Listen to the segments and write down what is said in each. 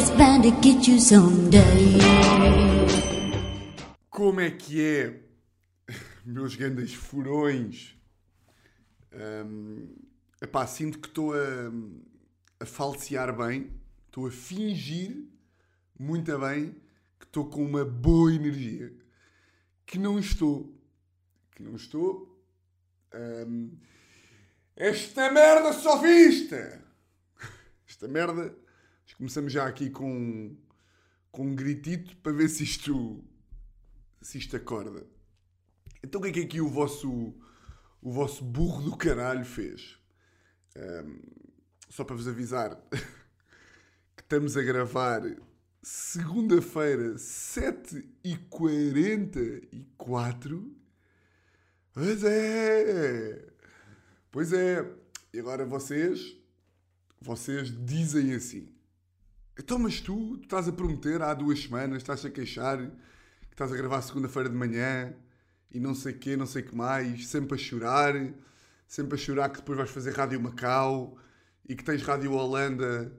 It's bound to get you someday. Como é que é, meus grandes furões? Um, epá, sinto que estou a, a falsear bem, estou a fingir muito bem que estou com uma boa energia. Que não estou. Que não estou. Um, esta merda só vista! Esta merda. Começamos já aqui com, com um gritito para ver se isto, se isto acorda. Então o que é que aqui o vosso, o vosso burro do caralho fez? Um, só para vos avisar que estamos a gravar segunda-feira, 7h44. Pois é! Pois é! E agora vocês, vocês dizem assim. Então, mas tu, tu estás a prometer há duas semanas, estás a queixar que estás a gravar segunda-feira de manhã e não sei quê, não sei que mais, sempre a chorar, sempre a chorar que depois vais fazer Rádio Macau e que tens Rádio Holanda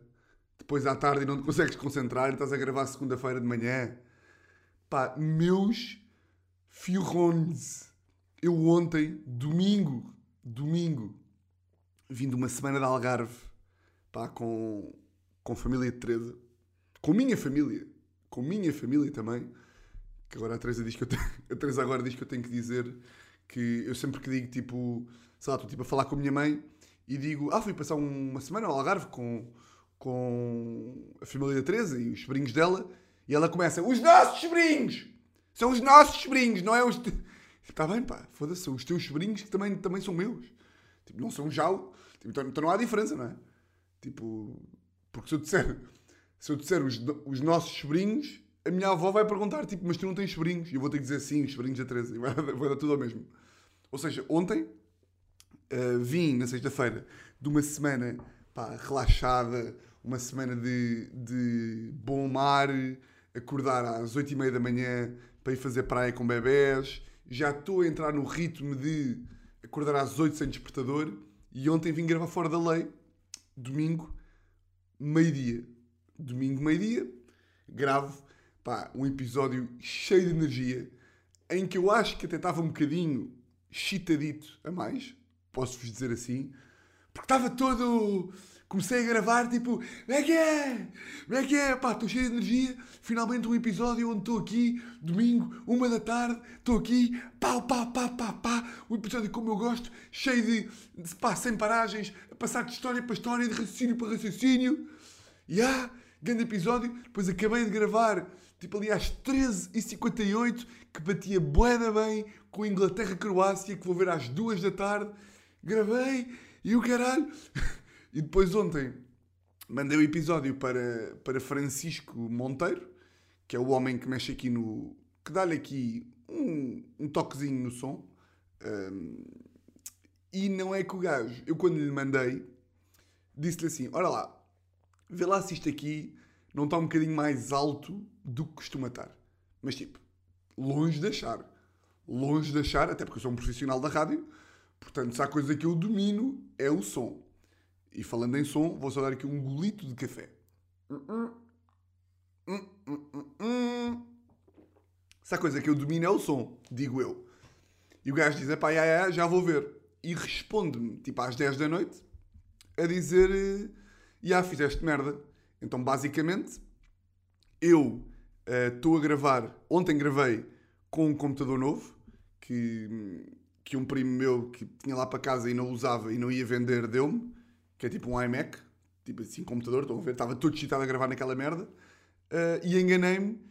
depois à tarde e não te consegues concentrar estás a gravar segunda-feira de manhã. Pá, meus fiorrones. Eu ontem, domingo, domingo, vim de uma semana de Algarve, pá, com, com a família de Teresa. Com minha família. Com minha família também. Que agora a Teresa diz que eu tenho, a Teresa agora diz que eu tenho que dizer que eu sempre que digo, tipo, sei lá, estou tipo a falar com a minha mãe e digo, ah, fui passar uma semana ao Algarve com, com a família da Teresa e os sobrinhos dela e ela começa, os nossos sobrinhos! São os nossos sobrinhos, não é os... Está bem, pá, foda-se, são os teus sobrinhos que também, também são meus. Tipo, não são já... Tipo, então, então não há diferença, não é? Tipo, porque se eu disser, se eu disser os, os nossos sobrinhos, a minha avó vai perguntar, tipo, mas tu não tens sobrinhos? E eu vou ter que dizer sim, os sobrinhos da Teresa. Vai dar tudo ao mesmo. Ou seja, ontem uh, vim, na sexta-feira, de uma semana pá, relaxada, uma semana de, de bom mar, acordar às oito e meia da manhã para ir fazer praia com bebés. Já estou a entrar no ritmo de acordar às oito sem despertador. E ontem vim gravar fora da lei, domingo, meio-dia. Domingo, meio-dia, gravo pá, um episódio cheio de energia, em que eu acho que até estava um bocadinho chitadito a mais, posso-vos dizer assim, porque estava todo. Comecei a gravar tipo, como é que é? Como é que é? Pá, estou cheio de energia. Finalmente um episódio onde estou aqui, domingo, uma da tarde, estou aqui, pá, pá, pá, pá, pá. Um episódio como eu gosto, cheio de, de pá, sem paragens, a passar de história para história, de raciocínio para raciocínio. E ah, grande episódio. Depois acabei de gravar, tipo ali às 13h58, que batia boeda bem com Inglaterra-Croácia, que vou ver às 2 da tarde. Gravei e o caralho. e depois ontem mandei o episódio para, para Francisco Monteiro, que é o homem que mexe aqui no. que dá-lhe aqui um, um toquezinho no som. Um, e não é que o gajo, eu quando lhe mandei, disse-lhe assim: Ora lá, vê lá se isto aqui não está um bocadinho mais alto do que costuma estar. Mas tipo, longe de achar. Longe de achar, até porque eu sou um profissional da rádio, portanto, se há coisa que eu domino é o som. E falando em som, vou só dar aqui um golito de café. Se há coisa que eu domino é o som, digo eu. E o gajo diz: pá, já, já, já vou ver. E responde-me, tipo às 10 da noite, a dizer: já fizeste merda. Então, basicamente, eu estou uh, a gravar. Ontem gravei com um computador novo que, que um primo meu que tinha lá para casa e não usava e não ia vender deu-me, que é tipo um iMac, tipo assim, computador. Estão a ver? Estava todo excitado a gravar naquela merda uh, e enganei-me.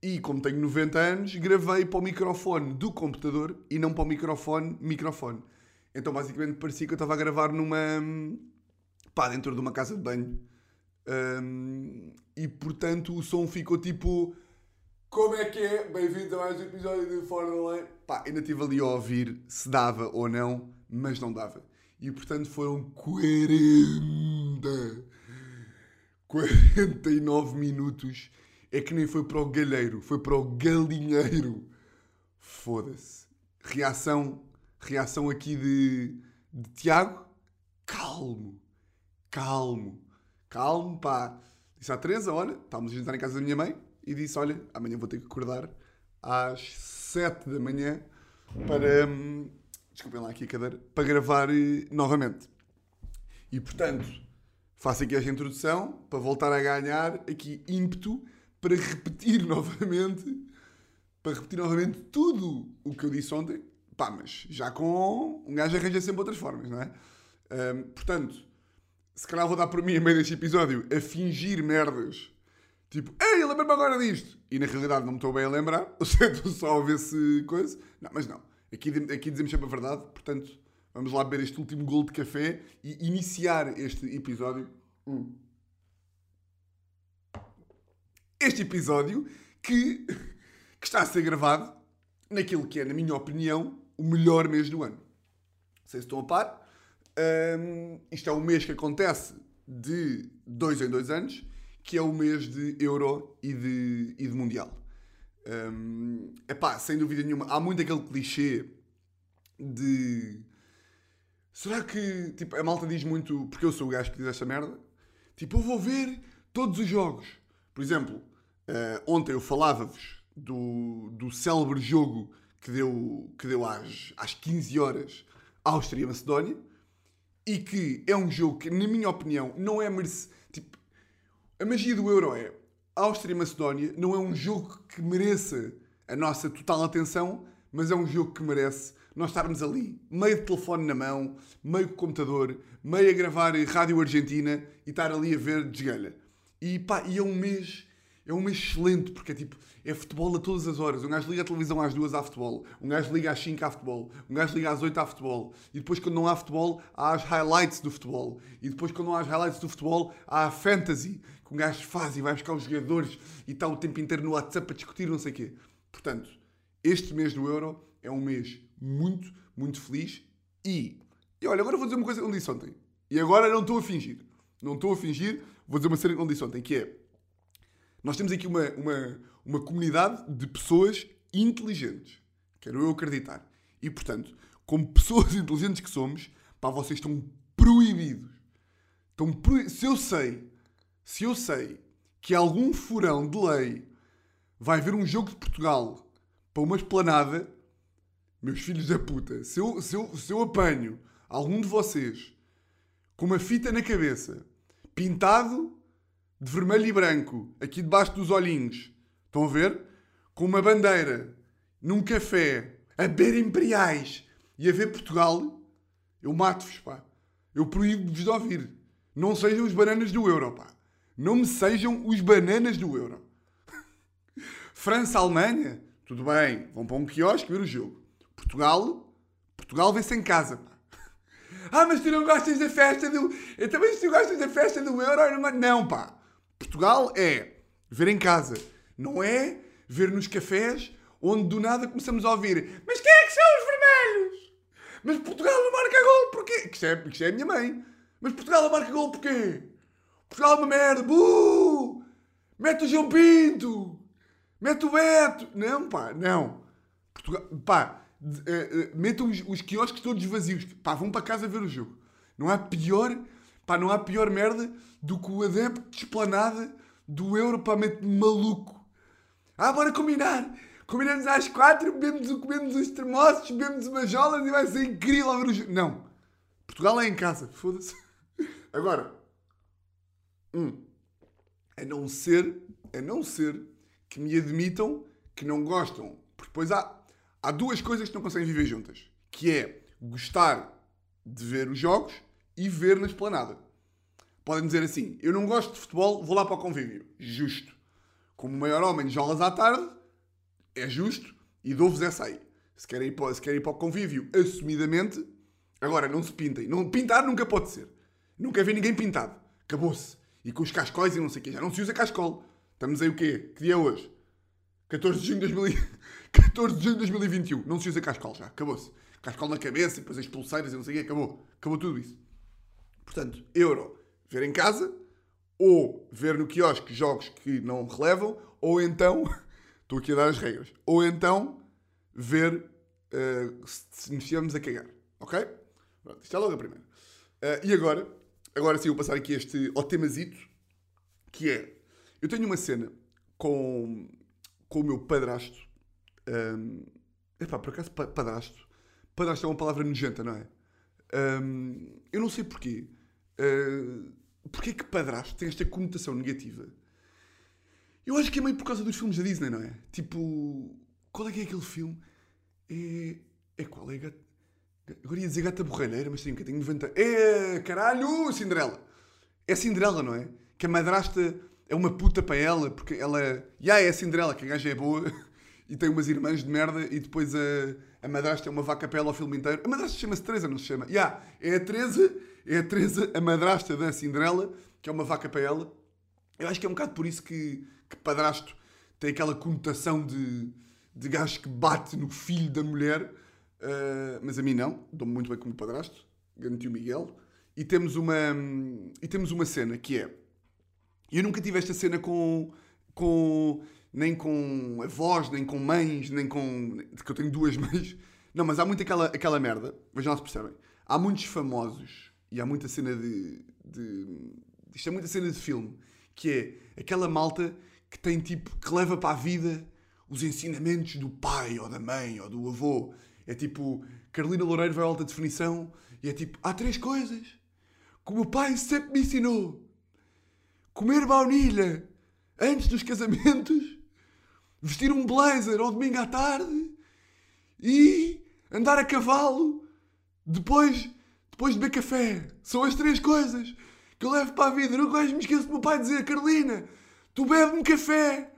E como tenho 90 anos, gravei para o microfone do computador e não para o microfone, microfone. Então basicamente parecia que eu estava a gravar numa. pá, dentro de uma casa de banho. Um, e portanto o som ficou tipo. Como é que é? Bem-vindo a mais um episódio de Fora da Lei. Pá, ainda estive ali a ouvir se dava ou não, mas não dava. E portanto foram 40. 49 minutos. É que nem foi para o galheiro, foi para o galinheiro. Foda-se. Reação, reação aqui de, de Tiago. Calmo, calmo calmo, pá. Disse à Teresa, olha, estávamos a jantar em casa da minha mãe e disse, olha, amanhã vou ter que acordar às 7 da manhã para, hum, desculpem lá aqui a cadeira, para gravar eh, novamente. E portanto, faço aqui esta introdução para voltar a ganhar aqui ímpeto para repetir novamente, para repetir novamente tudo o que eu disse ontem. Pá, mas já com um gajo arranja sempre outras formas, não é? Hum, portanto, se calhar vou dar por mim, a meio deste episódio, a fingir merdas. Tipo, ei, lembra-me agora disto. E na realidade não me estou bem a lembrar. Eu sei, estou só a ver se coisa. Não, mas não. Aqui, aqui dizemos sempre a verdade. Portanto, vamos lá beber este último gol de café e iniciar este episódio. Hum. Este episódio que, que está a ser gravado naquilo que é, na minha opinião, o melhor mês do ano. Não sei se estão a par. Um, isto é um mês que acontece de dois em dois anos, que é o mês de Euro e de, e de Mundial. Um, epá, sem dúvida nenhuma, há muito aquele clichê de. Será que. Tipo, a malta diz muito. Porque eu sou o gajo que diz esta merda. Tipo, eu vou ver todos os jogos. Por exemplo, uh, ontem eu falava-vos do, do célebre jogo que deu, que deu às, às 15 horas Áustria-Macedónia e que é um jogo que, na minha opinião, não é merecido. Tipo, a magia do Euro é Áustria e Macedónia não é um jogo que mereça a nossa total atenção, mas é um jogo que merece nós estarmos ali, meio de telefone na mão, meio com computador, meio a gravar Rádio Argentina e estar ali a ver desgalha. E pá, e é um mês é um mês excelente, porque é tipo, é futebol a todas as horas. Um gajo liga a televisão às duas há futebol, um gajo liga às 5 há futebol, um gajo liga às 8 há futebol, e depois quando não há futebol, há as highlights do futebol, e depois quando não há as highlights do futebol, há a fantasy, que um gajo faz e vai buscar os jogadores e está o tempo inteiro no WhatsApp a discutir não sei o quê. Portanto, este mês do Euro é um mês muito, muito feliz e. E olha, agora vou dizer uma coisa que não disse ontem. E agora não estou a fingir. Não estou a fingir, vou dizer uma cena que não disse ontem, que é nós temos aqui uma, uma, uma comunidade de pessoas inteligentes. Quero eu acreditar. E, portanto, como pessoas inteligentes que somos, pá, vocês estão proibidos. Estão proibidos. Se eu sei, se eu sei que algum furão de lei vai ver um jogo de Portugal para uma esplanada, meus filhos da puta, se eu, se eu, se eu apanho algum de vocês com uma fita na cabeça, pintado de vermelho e branco, aqui debaixo dos olhinhos. Estão a ver? Com uma bandeira, num café, a beber imperiais e a ver Portugal, eu mato-vos, pá. Eu proíbo-vos de ouvir. Não sejam os bananas do euro, pá. Não me sejam os bananas do euro. França-Alemanha, tudo bem, vão para um quiosque ver o jogo. Portugal, Portugal vê-se em casa. Ah, mas tu não gostas da festa do. Eu também, se tu gostas da festa do euro, não, não pá. Portugal é ver em casa, não é ver nos cafés onde do nada começamos a ouvir mas quem é que são os vermelhos? Mas Portugal não marca gol porquê? Que isto é, isto é a minha mãe. Mas Portugal não marca gol porquê? Portugal é uma merda. Buh! Mete o João Pinto! Mete o Beto! Não, pá, não. Portugal, pá, uh, uh, metam os, os quiosques todos vazios. Pá, vão para casa ver o jogo. Não há pior Pá, não há pior merda do que o adepto de esplanada do Euro para maluco. Ah, bora combinar! Combinamos às quatro, bebemos, comemos os termossos, bebemos umas jolas e vai ser incrível ver os... Não. Portugal é em casa. Foda-se. Agora. Hum, a não ser, a não ser que me admitam que não gostam. Porque depois há, há duas coisas que não conseguem viver juntas. Que é gostar de ver os jogos e ver na esplanada. Podem dizer assim: eu não gosto de futebol, vou lá para o convívio. Justo. Como o maior homem de jolas à tarde, é justo e dou-vos essa aí. Se querem, ir para, se querem ir para o convívio assumidamente, agora não se pintem. Não, pintar nunca pode ser. Nunca vi ninguém pintado. Acabou-se. E com os cascóis e não sei o quê. Já não se usa cascol. Estamos aí o quê? Que dia é hoje? 14 de junho de, 2000... 14 de junho de 2021. Não se usa cascol já. Acabou-se. Cascol na cabeça depois as pulseiras e não sei o quê. Acabou. Acabou tudo isso. Portanto, euro, ver em casa, ou ver no quiosque jogos que não relevam, ou então, estou aqui a dar as regras, ou então ver uh, se nos estivermos a cagar. Ok? Pronto, isto é logo a primeira. Uh, e agora, agora sim, vou passar aqui este ao temazito, que é, eu tenho uma cena com, com o meu padrasto. Um, epá, por acaso, pa- padrasto. Padrasto é uma palavra nojenta, não é? Um, eu não sei porquê. Uh, porquê que padrasto tem esta conotação negativa? Eu acho que é meio por causa dos filmes da Disney, não é? Tipo, qual é que é aquele filme? É. É qual? É Gata. Agora ia dizer Gata Borralheira, mas tem um bocadinho 90. É. Caralho! Cinderela! É Cinderela, não é? Que a madrasta é uma puta para ela, porque ela. Já é a Cinderela, que a gaja é boa e tem umas irmãs de merda e depois a, a madrasta é uma vaca para ela o filme inteiro. A madrasta chama-se Teresa, não se chama? Já, é a Teresa, é a Teresa, a madrasta da Cinderela, que é uma vaca para ela. Eu acho que é um bocado por isso que, que padrasto tem aquela conotação de, de gajo que bate no filho da mulher, ah, mas a mim não, dou-me muito bem como padrasto, garantiu Miguel. E temos uma, e temos uma cena que é. Eu nunca tive esta cena com, com nem com avós, nem com mães, nem com. que eu tenho duas mães. Não, mas há muito aquela, aquela merda, vejam lá se percebem. Há muitos famosos e há muita cena de, de. Isto é muita cena de filme, que é aquela malta que tem tipo. que leva para a vida os ensinamentos do pai ou da mãe ou do avô. É tipo. Carolina Loureiro vai à alta definição e é tipo. há três coisas que o meu pai sempre me ensinou comer baunilha antes dos casamentos, vestir um blazer ao domingo à tarde e andar a cavalo depois, depois de beber café. São as três coisas que eu levo para a vida. Nunca mais me esqueço do meu pai dizer: Carolina, tu bebe-me café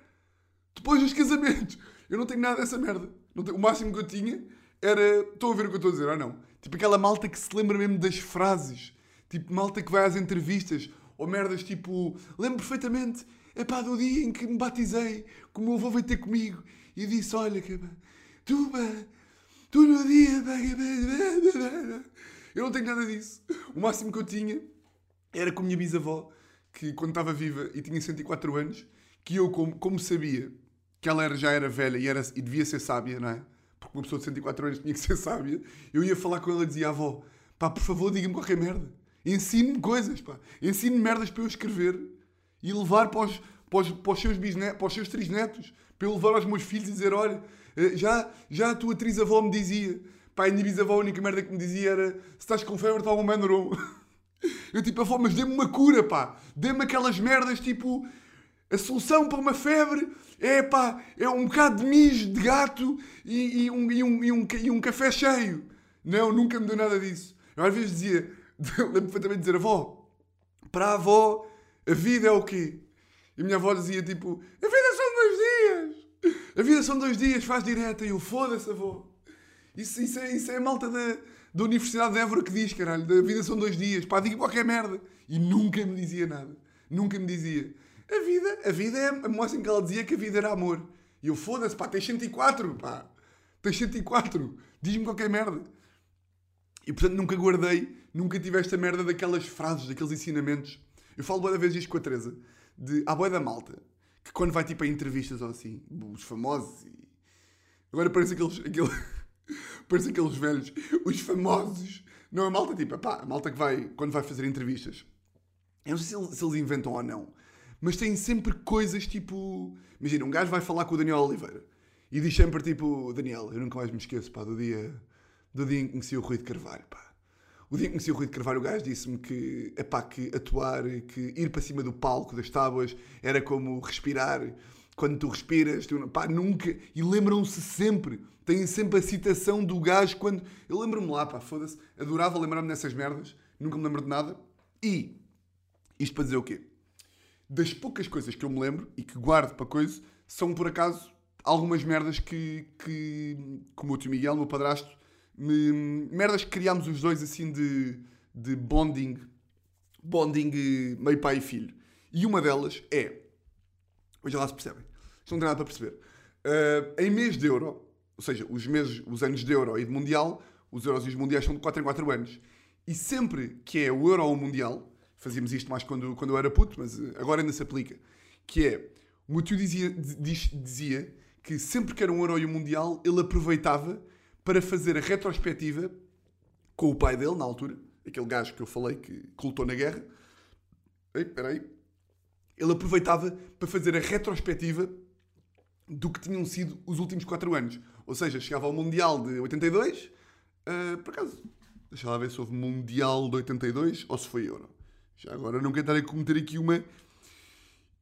depois dos casamentos. Eu não tenho nada dessa merda. Tenho- O máximo que eu tinha era. Estão a ver o que eu estou a dizer ou não? Tipo aquela malta que se lembra mesmo das frases. Tipo malta que vai às entrevistas. Ou merdas tipo. Lembro perfeitamente. É pá, do dia em que me batizei. Que o meu avô veio ter comigo. E disse: Olha, que tu, pá, tu no dia. Eu não tenho nada disso. O máximo que eu tinha era com a minha bisavó, que quando estava viva e tinha 104 anos, que eu, como, como sabia que ela era, já era velha e, era, e devia ser sábia, não é? Uma pessoa de 104 anos tinha que ser sábia, eu ia falar com ela e dizia, avó, pá, por favor, diga-me qualquer merda. Ensine-me coisas, pá. Ensine-me merdas para eu escrever e levar para os, para os, para os seus bisnetos, para os seus trisnetos, para eu levar aos meus filhos e dizer, olha, eh, já, já a tua trisavó me dizia, pá, a minha bisavó a única merda que me dizia era, se estás com febre, está um Mandaron. Eu tipo, avó, mas dê-me uma cura, pá. Dê-me aquelas merdas, tipo... A solução para uma febre é, pá, é um bocado de mijo de gato e, e um, e, um, e, um, e um café cheio. Não, nunca me deu nada disso. Eu às vezes dizia... Lembro perfeitamente de dizer, avó, para a avó, a vida é o quê? E a minha avó dizia, tipo... A vida são dois dias. A vida são dois dias, faz direta. E eu, foda-se, avó. Isso, isso, é, isso é a malta da, da Universidade de Évora que diz, caralho. Da vida são dois dias. Pá, diga qualquer merda. E nunca me dizia nada. Nunca me dizia. A vida, a vida é a moça em que ela dizia que a vida era amor. E eu, foda-se, pá, tens 104, pá. Tens 104. Diz-me qualquer merda. E portanto nunca guardei, nunca tive esta merda daquelas frases, daqueles ensinamentos. Eu falo boa da vez isto com a Teresa. De, à boia da malta. Que quando vai tipo a entrevistas ou assim, os famosos e... Agora parece aqueles... Aquele... Parece aqueles velhos, os famosos. Não a malta, tipo, pá, a malta que vai, quando vai fazer entrevistas. Eu não sei se eles, se eles inventam ou não, mas têm sempre coisas tipo. Imagina, um gajo vai falar com o Daniel Oliveira e diz sempre tipo: Daniel, eu nunca mais me esqueço, pá, do dia, do dia em que conheci o Rui de Carvalho, pá. O dia em que conheci o Rui de Carvalho, o gajo disse-me que, epá, que atuar, que ir para cima do palco das tábuas era como respirar. Quando tu respiras, tu, pá, nunca. E lembram-se sempre. Têm sempre a citação do gajo quando. Eu lembro-me lá, pá, foda-se. Adorava lembrar-me dessas merdas. Nunca me lembro de nada. E. Isto para dizer o quê? Das poucas coisas que eu me lembro e que guardo para coisa, são por acaso algumas merdas que, que como o tio Miguel, o meu padrasto, me- merdas que criámos os dois assim de, de bonding, bonding eh, meio pai e filho. E uma delas é, hoje lá se percebem, tem nada para perceber, Eh, em mês de euro, ou seja, os meses, os anos de euro e de mundial, os euros e os mundiais são de 4 em 4 anos. E sempre que é o euro ou o mundial, fazíamos isto mais quando, quando eu era puto, mas eh, agora ainda se aplica, que é, o meu tio dizia, diz- dizia que sempre que era um euro e um mundial, ele aproveitava para fazer a retrospectiva com o pai dele, na altura, aquele gajo que eu falei que que lutou na guerra. Ei, espera aí. ele aproveitava para fazer a retrospectiva do que tinham sido os últimos 4 anos. Ou seja, chegava ao Mundial de 82, uh, por acaso, deixa lá ver se houve Mundial de 82 ou se foi Euro. Já agora não quero estar a cometer aqui uma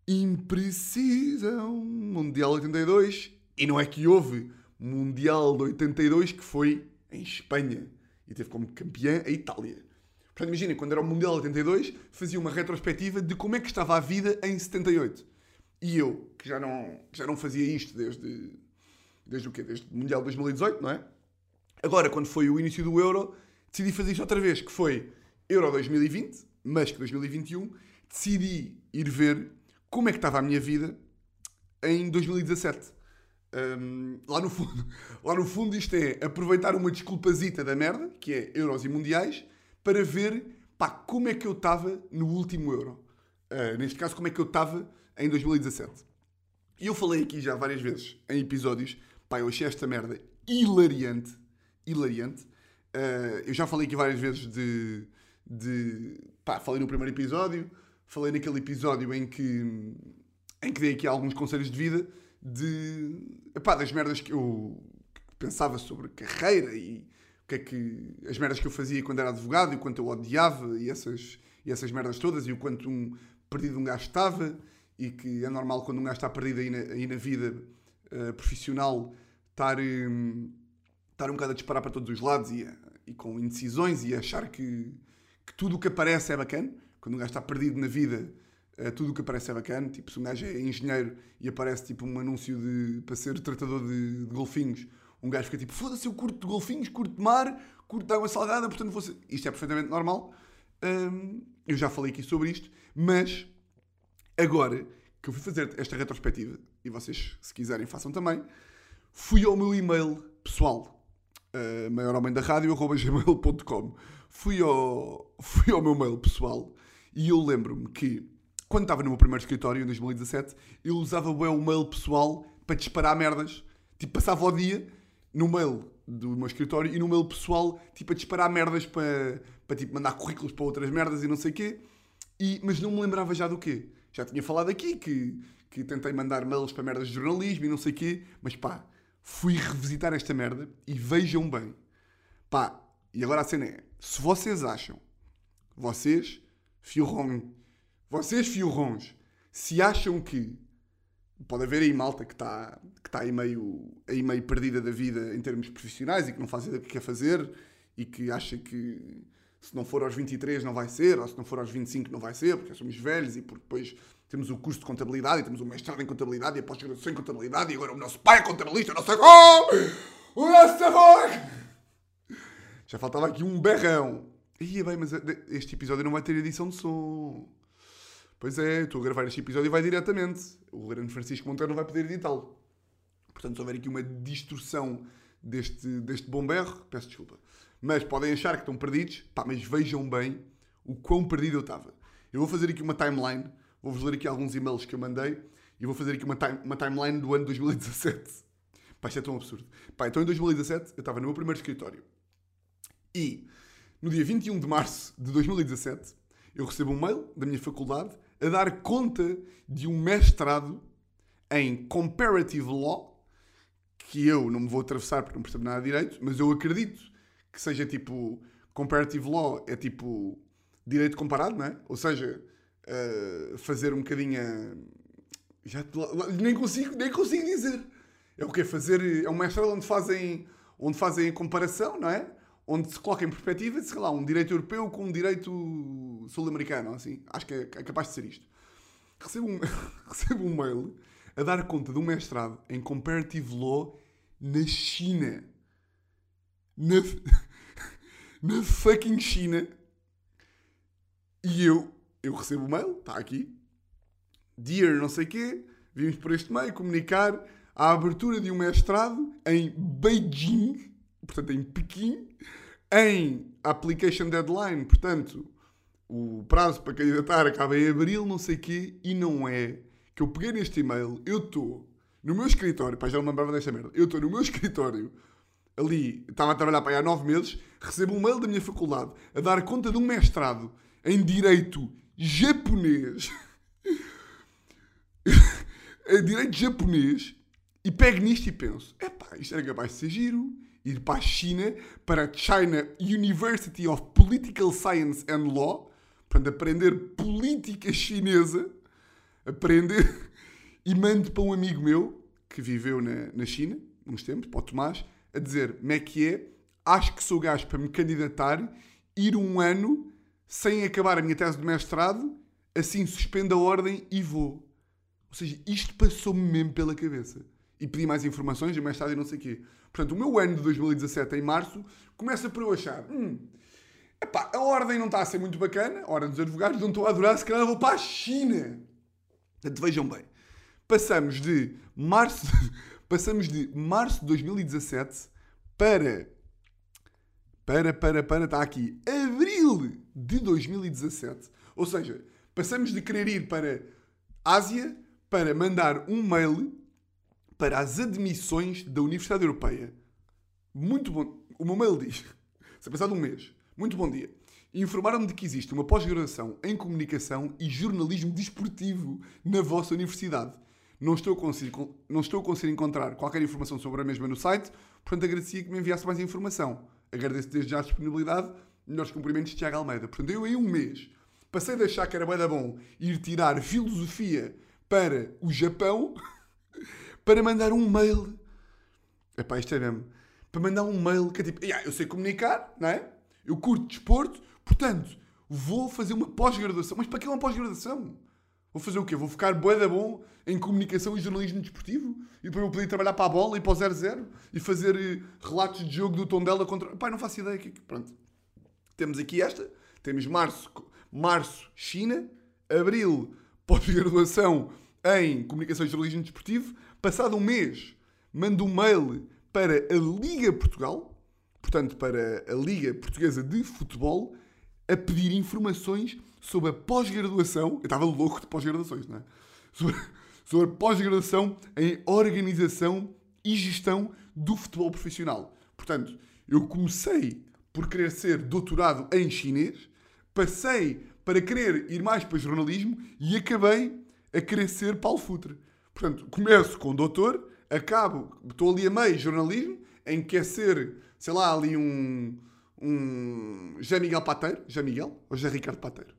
imprecisão. Mundial 82, e não é que houve Mundial de 82 que foi em Espanha e teve como campeã a Itália. Portanto, imaginem, quando era o Mundial 82, fazia uma retrospectiva de como é que estava a vida em 78. E eu, que já não, já não fazia isto desde, desde o quê? Desde o Mundial 2018, não é? Agora, quando foi o início do Euro, decidi fazer isto outra vez, que foi Euro 2020, mas que 2021, decidi ir ver como é que estava a minha vida em 2017. Um, lá, no fundo, lá no fundo isto é aproveitar uma desculpazita da merda, que é Euros e Mundiais, para ver pá, como é que eu estava no último Euro. Uh, neste caso, como é que eu estava em 2017. E eu falei aqui já várias vezes em episódios, pá, eu achei esta merda hilariante. Hilariante. Uh, eu já falei aqui várias vezes de. De pá, falei no primeiro episódio, falei naquele episódio em que. em que dei aqui alguns conselhos de vida de. Epá, das merdas que eu pensava sobre carreira e que é que as merdas que eu fazia quando era advogado e o quanto eu odiava e essas, e essas merdas todas e o quanto um perdido um gajo estava e que é normal quando um gajo está perdido aí na, aí na vida uh, profissional estar, um, estar um bocado a disparar para todos os lados e, e com indecisões e achar que, que tudo o que aparece é bacana. Quando um gajo está perdido na vida, uh, tudo o que aparece é bacana. Tipo, se um gajo é engenheiro e aparece tipo um anúncio de, para ser tratador de, de golfinhos, um gajo fica tipo, foda-se, eu curto de golfinhos, curto de mar, curto de água salgada, portanto fosse... Isto é perfeitamente normal. Eu já falei aqui sobre isto, mas agora que eu fui fazer esta retrospectiva, e vocês, se quiserem, façam também, fui ao meu e-mail pessoal, uh, maiorhomem da rádio, gmail.com. Fui ao, fui ao meu mail pessoal e eu lembro-me que, quando estava no meu primeiro escritório, em 2017, eu usava o mail pessoal para disparar merdas. Tipo, passava o dia no mail do meu escritório e no mail pessoal, tipo, a disparar merdas para, para tipo, mandar currículos para outras merdas e não sei o quê. E, mas não me lembrava já do quê. Já tinha falado aqui que, que tentei mandar mails para merdas de jornalismo e não sei o quê, mas pá, fui revisitar esta merda e vejam bem. Pá, e agora a cena é, se vocês acham, vocês, fiorrões, vocês fiorrões, se acham que pode haver aí malta que está que tá aí, meio, aí meio perdida da vida em termos profissionais e que não faz ideia do que quer fazer e que acha que se não for aos 23 não vai ser, ou se não for aos 25 não vai ser, porque somos velhos e porque depois temos o curso de contabilidade e temos o mestrado em contabilidade e a pós-graduação em contabilidade e agora o nosso pai é contabilista, não sei como! O nosso avô! Já faltava aqui um berrão. Ia bem, mas este episódio não vai ter edição de som. Pois é, estou a gravar este episódio e vai diretamente. O grande Francisco Monteiro não vai poder editá-lo. Portanto, se houver aqui uma distorção deste, deste bom berro, peço desculpa. Mas podem achar que estão perdidos, pá, mas vejam bem o quão perdido eu estava. Eu vou fazer aqui uma timeline, vou-vos ler aqui alguns e-mails que eu mandei e vou fazer aqui uma, time, uma timeline do ano 2017. Pá, isto é tão absurdo. Pá, então em 2017 eu estava no meu primeiro escritório. E no dia 21 de março de 2017 eu recebo um mail da minha faculdade a dar conta de um mestrado em Comparative Law, que eu não me vou atravessar porque não percebo nada de direito, mas eu acredito que seja tipo. Comparative Law é tipo direito comparado, não é? Ou seja, uh, fazer um bocadinho. Já nem consigo, nem consigo dizer. É o que fazer. É um mestrado onde fazem, onde fazem comparação, não é? Onde se coloca em perspectiva, sei lá, um direito europeu com um direito sul-americano, assim. Acho que é, é, capaz de ser isto. Recebo um, recebo um mail a dar conta de um mestrado em Comparative Law na China. Na, na fucking China. E eu, eu recebo o mail, está aqui. Dear não sei quê, vimos por este meio comunicar a abertura de um mestrado em Beijing, portanto em Pequim, em application deadline, portanto, o prazo para candidatar acaba em abril, não sei quê, e não é que eu peguei neste e-mail, eu estou no meu escritório, pá, já não me lembrava desta merda, eu estou no meu escritório, ali, estava a trabalhar para aí há nove meses, recebo um mail da minha faculdade a dar conta de um mestrado em Direito Japonês a direito japonês e pego nisto e penso: epá, isto era capaz de ser giro. Ir para a China, para a China University of Political Science and Law, portanto, aprender política chinesa, aprender, e mando para um amigo meu que viveu na, na China, uns tempos, para o Tomás, a dizer: como é que é? Acho que sou gajo para me candidatar, ir um ano sem acabar a minha tese de mestrado, assim suspendo a ordem e vou. Ou seja, isto passou-me mesmo pela cabeça. E pedi mais informações e mais tarde não sei o quê. Portanto, o meu ano de 2017, em março, começa por eu achar... Hum, epá, a ordem não está a ser muito bacana, a ordem dos advogados, não estou a adorar, se calhar vou para a China. Portanto, vejam bem. Passamos de março... passamos de março de 2017 para... Para, para, para, está aqui. Abril de 2017. Ou seja, passamos de querer ir para Ásia para mandar um mail para as admissões da Universidade Europeia. Muito bom. O meu mail diz: se passado um mês, muito bom dia. Informaram-me de que existe uma pós-graduação em comunicação e jornalismo desportivo na vossa universidade. Não estou, a conseguir, não estou a conseguir encontrar qualquer informação sobre a mesma no site, portanto agradecia que me enviasse mais informação. Agradeço desde já a disponibilidade. Melhores cumprimentos de Tiago Almeida. Portanto, eu em um mês passei de achar que era bom ir tirar filosofia para o Japão para mandar um mail. Epá, isto é mesmo. Para mandar um mail que é tipo, yeah, eu sei comunicar, não é? Eu curto desporto, portanto, vou fazer uma pós-graduação. Mas para que uma pós-graduação? Vou fazer o quê? Vou ficar bué da bom em comunicação e jornalismo desportivo? E depois vou poder trabalhar para a bola e para o 0-0? E fazer eh, relatos de jogo do Tondela contra... Pai, não faço ideia. Pronto. Temos aqui esta. Temos março, março China. Abril, pós-graduação em Comunicação e Jornalismo Desportivo. Passado um mês, mando um mail para a Liga Portugal, portanto, para a Liga Portuguesa de Futebol, a pedir informações sobre a pós-graduação. Eu estava louco de pós-graduações, não é? Sobre, sobre a pós-graduação em organização e gestão do futebol profissional. Portanto, eu comecei por querer ser doutorado em chinês, passei para querer ir mais para jornalismo e acabei a querer ser Paulo Futre. Portanto, começo com doutor, acabo, estou ali a meio jornalismo, em que é ser, sei lá, ali um, um José Miguel Pateiro, José Miguel ou José Ricardo Pateiro?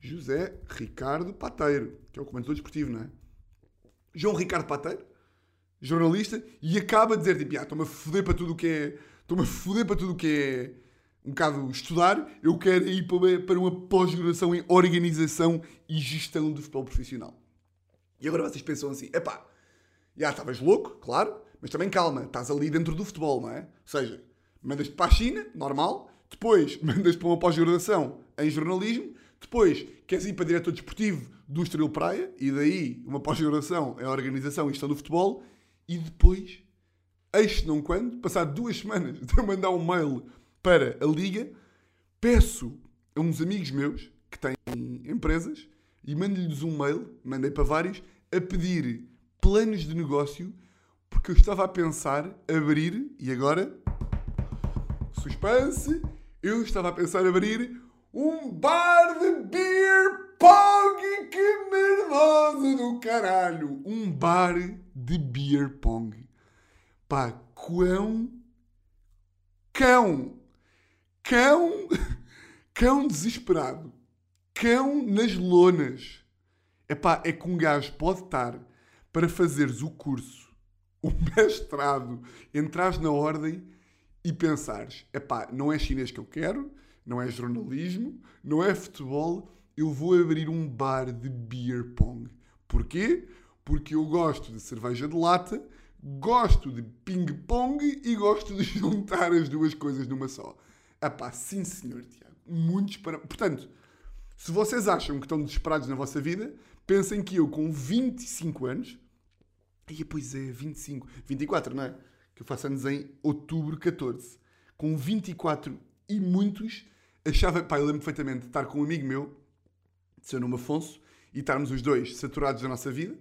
José Ricardo Pateiro, que é o comentador desportivo, não é? João Ricardo Pateiro, jornalista, e acaba a dizer, tipo, ah, estou-me a foder para tudo o que é... Estou-me a foder para tudo o que é um bocado estudar, eu quero ir para uma pós-graduação em organização e gestão do futebol profissional. E agora vocês pensam assim, epá, já estavas louco, claro, mas também calma, estás ali dentro do futebol, não é? Ou seja, mandas-te para a China, normal, depois mandas-te para uma pós-graduação em jornalismo, depois queres ir para diretor desportivo do Estrela Praia, e daí uma pós-graduação em organização e gestão do futebol, e depois, eis não quando, passar duas semanas de eu mandar um mail para a Liga, peço a uns amigos meus que têm empresas e mando-lhes um mail, mandei para vários, a pedir planos de negócio porque eu estava a pensar abrir, e agora, suspense, eu estava a pensar abrir um bar de beer pong, que merdoso do caralho! Um bar de beer pong. Pá, quão... Cão! Cão, cão desesperado, cão nas lonas. Epá, é que um gajo pode estar para fazeres o curso, o mestrado, entrares na ordem e pensares: epá, não é chinês que eu quero, não é jornalismo, não é futebol, eu vou abrir um bar de beer pong. Porquê? Porque eu gosto de cerveja de lata, gosto de ping-pong e gosto de juntar as duas coisas numa só. Ah pá, sim senhor, Tiago. Muitos para... Portanto, se vocês acham que estão desesperados na vossa vida, pensem que eu com 25 anos... Aí, pois é, 25... 24, não é? Que eu faço anos em outubro 14. Com 24 e muitos, achava... Pá, eu lembro perfeitamente de estar com um amigo meu, de seu nome Afonso, e estarmos os dois saturados da nossa vida,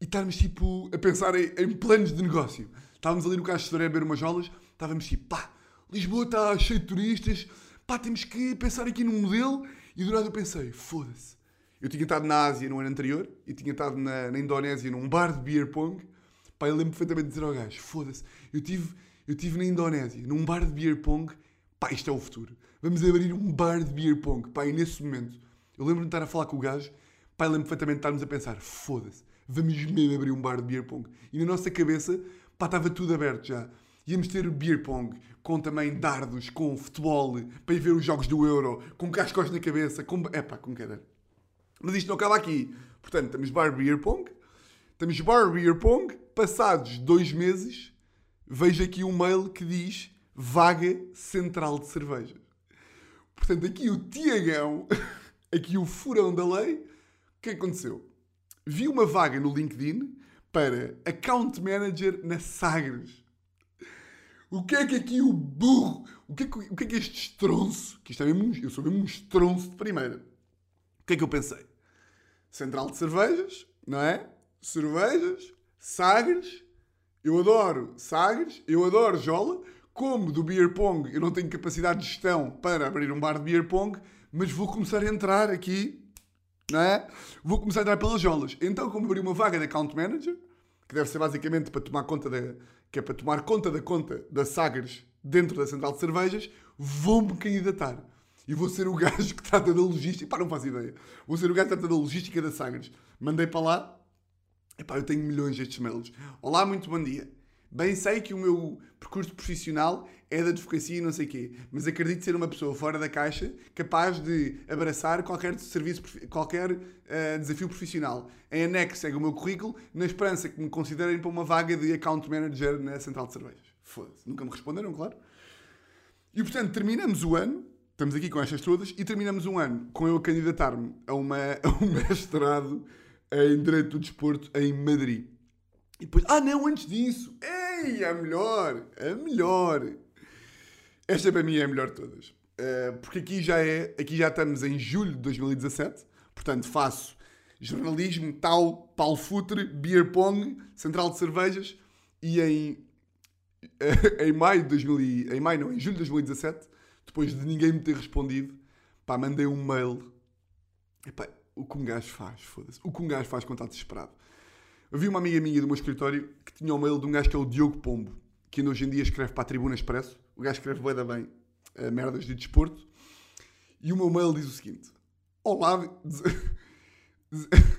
e estarmos, tipo, a pensar em, em planos de negócio. Estávamos ali no Caixa de a beber umas jolas, estávamos tipo, pá Lisboa está cheio de turistas, pá, temos que pensar aqui num modelo. E do nada eu pensei, foda-se, Eu tinha estado na Ásia no ano anterior e tinha estado na, na Indonésia num bar de beer pong. Pá, eu lembro perfeitamente de dizer ao gajo: foda-se, eu tive, eu tive na Indonésia num bar de beer pong. Pá, isto é o futuro. Vamos abrir um bar de beer pong. Pá, e nesse momento, eu lembro-me de estar a falar com o gajo. Pá, eu lembro perfeitamente de estarmos a pensar: foda-se, vamos mesmo abrir um bar de beer pong. E na nossa cabeça, pá, estava tudo aberto já. Íamos ter beer pong, com também dardos, com futebol, para ir ver os jogos do Euro, com cascos na cabeça, com... Epá, com era. Mas isto não acaba aqui. Portanto, temos bar beer pong, temos bar beer pong, passados dois meses, vejo aqui um mail que diz vaga central de cervejas. Portanto, aqui o Tiagão, aqui o furão da lei, o que aconteceu? Vi uma vaga no LinkedIn para Account Manager na Sagres. O que é que aqui o burro, o que é que, o que, é que este estronço, que isto é mesmo, eu sou mesmo um estronço de primeira. O que é que eu pensei? Central de cervejas, não é? Cervejas, Sagres, eu adoro Sagres, eu adoro Jola, como do beer pong eu não tenho capacidade de gestão para abrir um bar de beer pong, mas vou começar a entrar aqui, não é? Vou começar a entrar pelas jolas. Então, como abri uma vaga de account manager, que deve ser basicamente para tomar conta da, que é para tomar conta da conta da Sagres dentro da central de cervejas, vou-me candidatar. E vou ser o gajo que trata da logística. Pá, não faço ideia. Vou ser o gajo que trata da logística da Sagres. Mandei para lá. Epá, eu tenho milhões destes mails. Olá, muito bom dia. Bem sei que o meu percurso profissional é da advocacia e não sei quê, mas acredito ser uma pessoa fora da caixa, capaz de abraçar qualquer serviço, qualquer uh, desafio profissional. Em anexo segue o meu currículo, na esperança que me considerem para uma vaga de account manager na central de cervejas. Foda-se, nunca me responderam, claro. E portanto, terminamos o ano, estamos aqui com estas todas, e terminamos um ano com eu a candidatar-me a, uma, a um mestrado em Direito do Desporto em Madrid. E depois, ah não, antes disso, ei, a melhor, a melhor. Esta para mim é a melhor de todas. Uh, porque aqui já é, aqui já estamos em julho de 2017, portanto faço jornalismo, tal, Paulo Futre, beer pong, central de cervejas e em, em maio de 2000, em maio não, em julho de 2017, depois de ninguém me ter respondido, pá, mandei um mail. Epá, o que um gajo faz, foda-se. O que um gajo faz quando está desesperado. Havia uma amiga minha do meu escritório que tinha um mail de um gajo que é o Diogo Pombo, que ainda hoje em dia escreve para a Tribuna Expresso. O gajo escreve bem bem uh, merdas de desporto. E o meu mail diz o seguinte: Olá,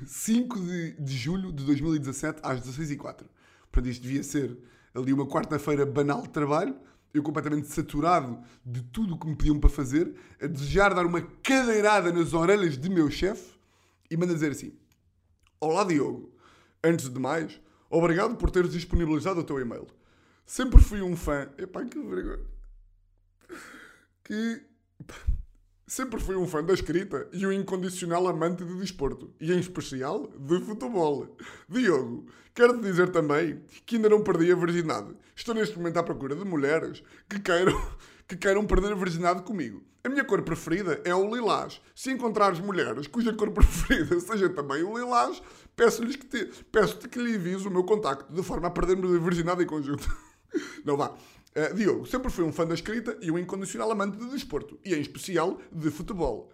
5 de, de julho de 2017 às 16h04. Portanto, isto devia ser ali uma quarta-feira banal de trabalho. Eu completamente saturado de tudo o que me pediam para fazer, a desejar dar uma cadeirada nas orelhas de meu chefe e manda dizer assim: Olá, Diogo. Antes de mais, obrigado por teres disponibilizado o teu e-mail. Sempre fui um fã. Epá, que vergonha. Que. Sempre fui um fã da escrita e um incondicional amante de desporto, e em especial de futebol. Diogo, quero-te dizer também que ainda não perdi a virgindade. Estou neste momento à procura de mulheres que queiram, que queiram perder a virgindade comigo. A minha cor preferida é o lilás. Se encontrares mulheres cuja cor preferida seja também o lilás, peço-lhes que te, peço-te que lhe envies o meu contacto, de forma a perdermos a virgindade em conjunto. Não vá. Uh, Diogo, sempre fui um fã da escrita e um incondicional amante de desporto, e em especial de futebol.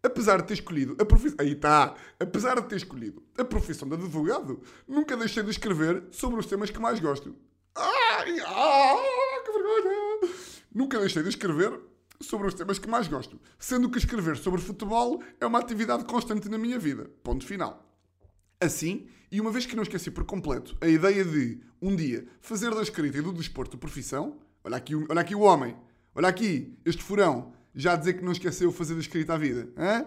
Apesar de ter escolhido a profissão. Aí está! Apesar de ter escolhido a profissão de advogado, nunca deixei de escrever sobre os temas que mais gosto. Ai, ah, que vergonha! Nunca deixei de escrever sobre os temas que mais gosto, sendo que escrever sobre futebol é uma atividade constante na minha vida. Ponto final. Assim, e uma vez que não esqueci por completo a ideia de, um dia, fazer da escrita e do desporto profissão, olha aqui, olha aqui o homem, olha aqui, este furão, já a dizer que não esqueceu fazer da escrita à vida. Hein?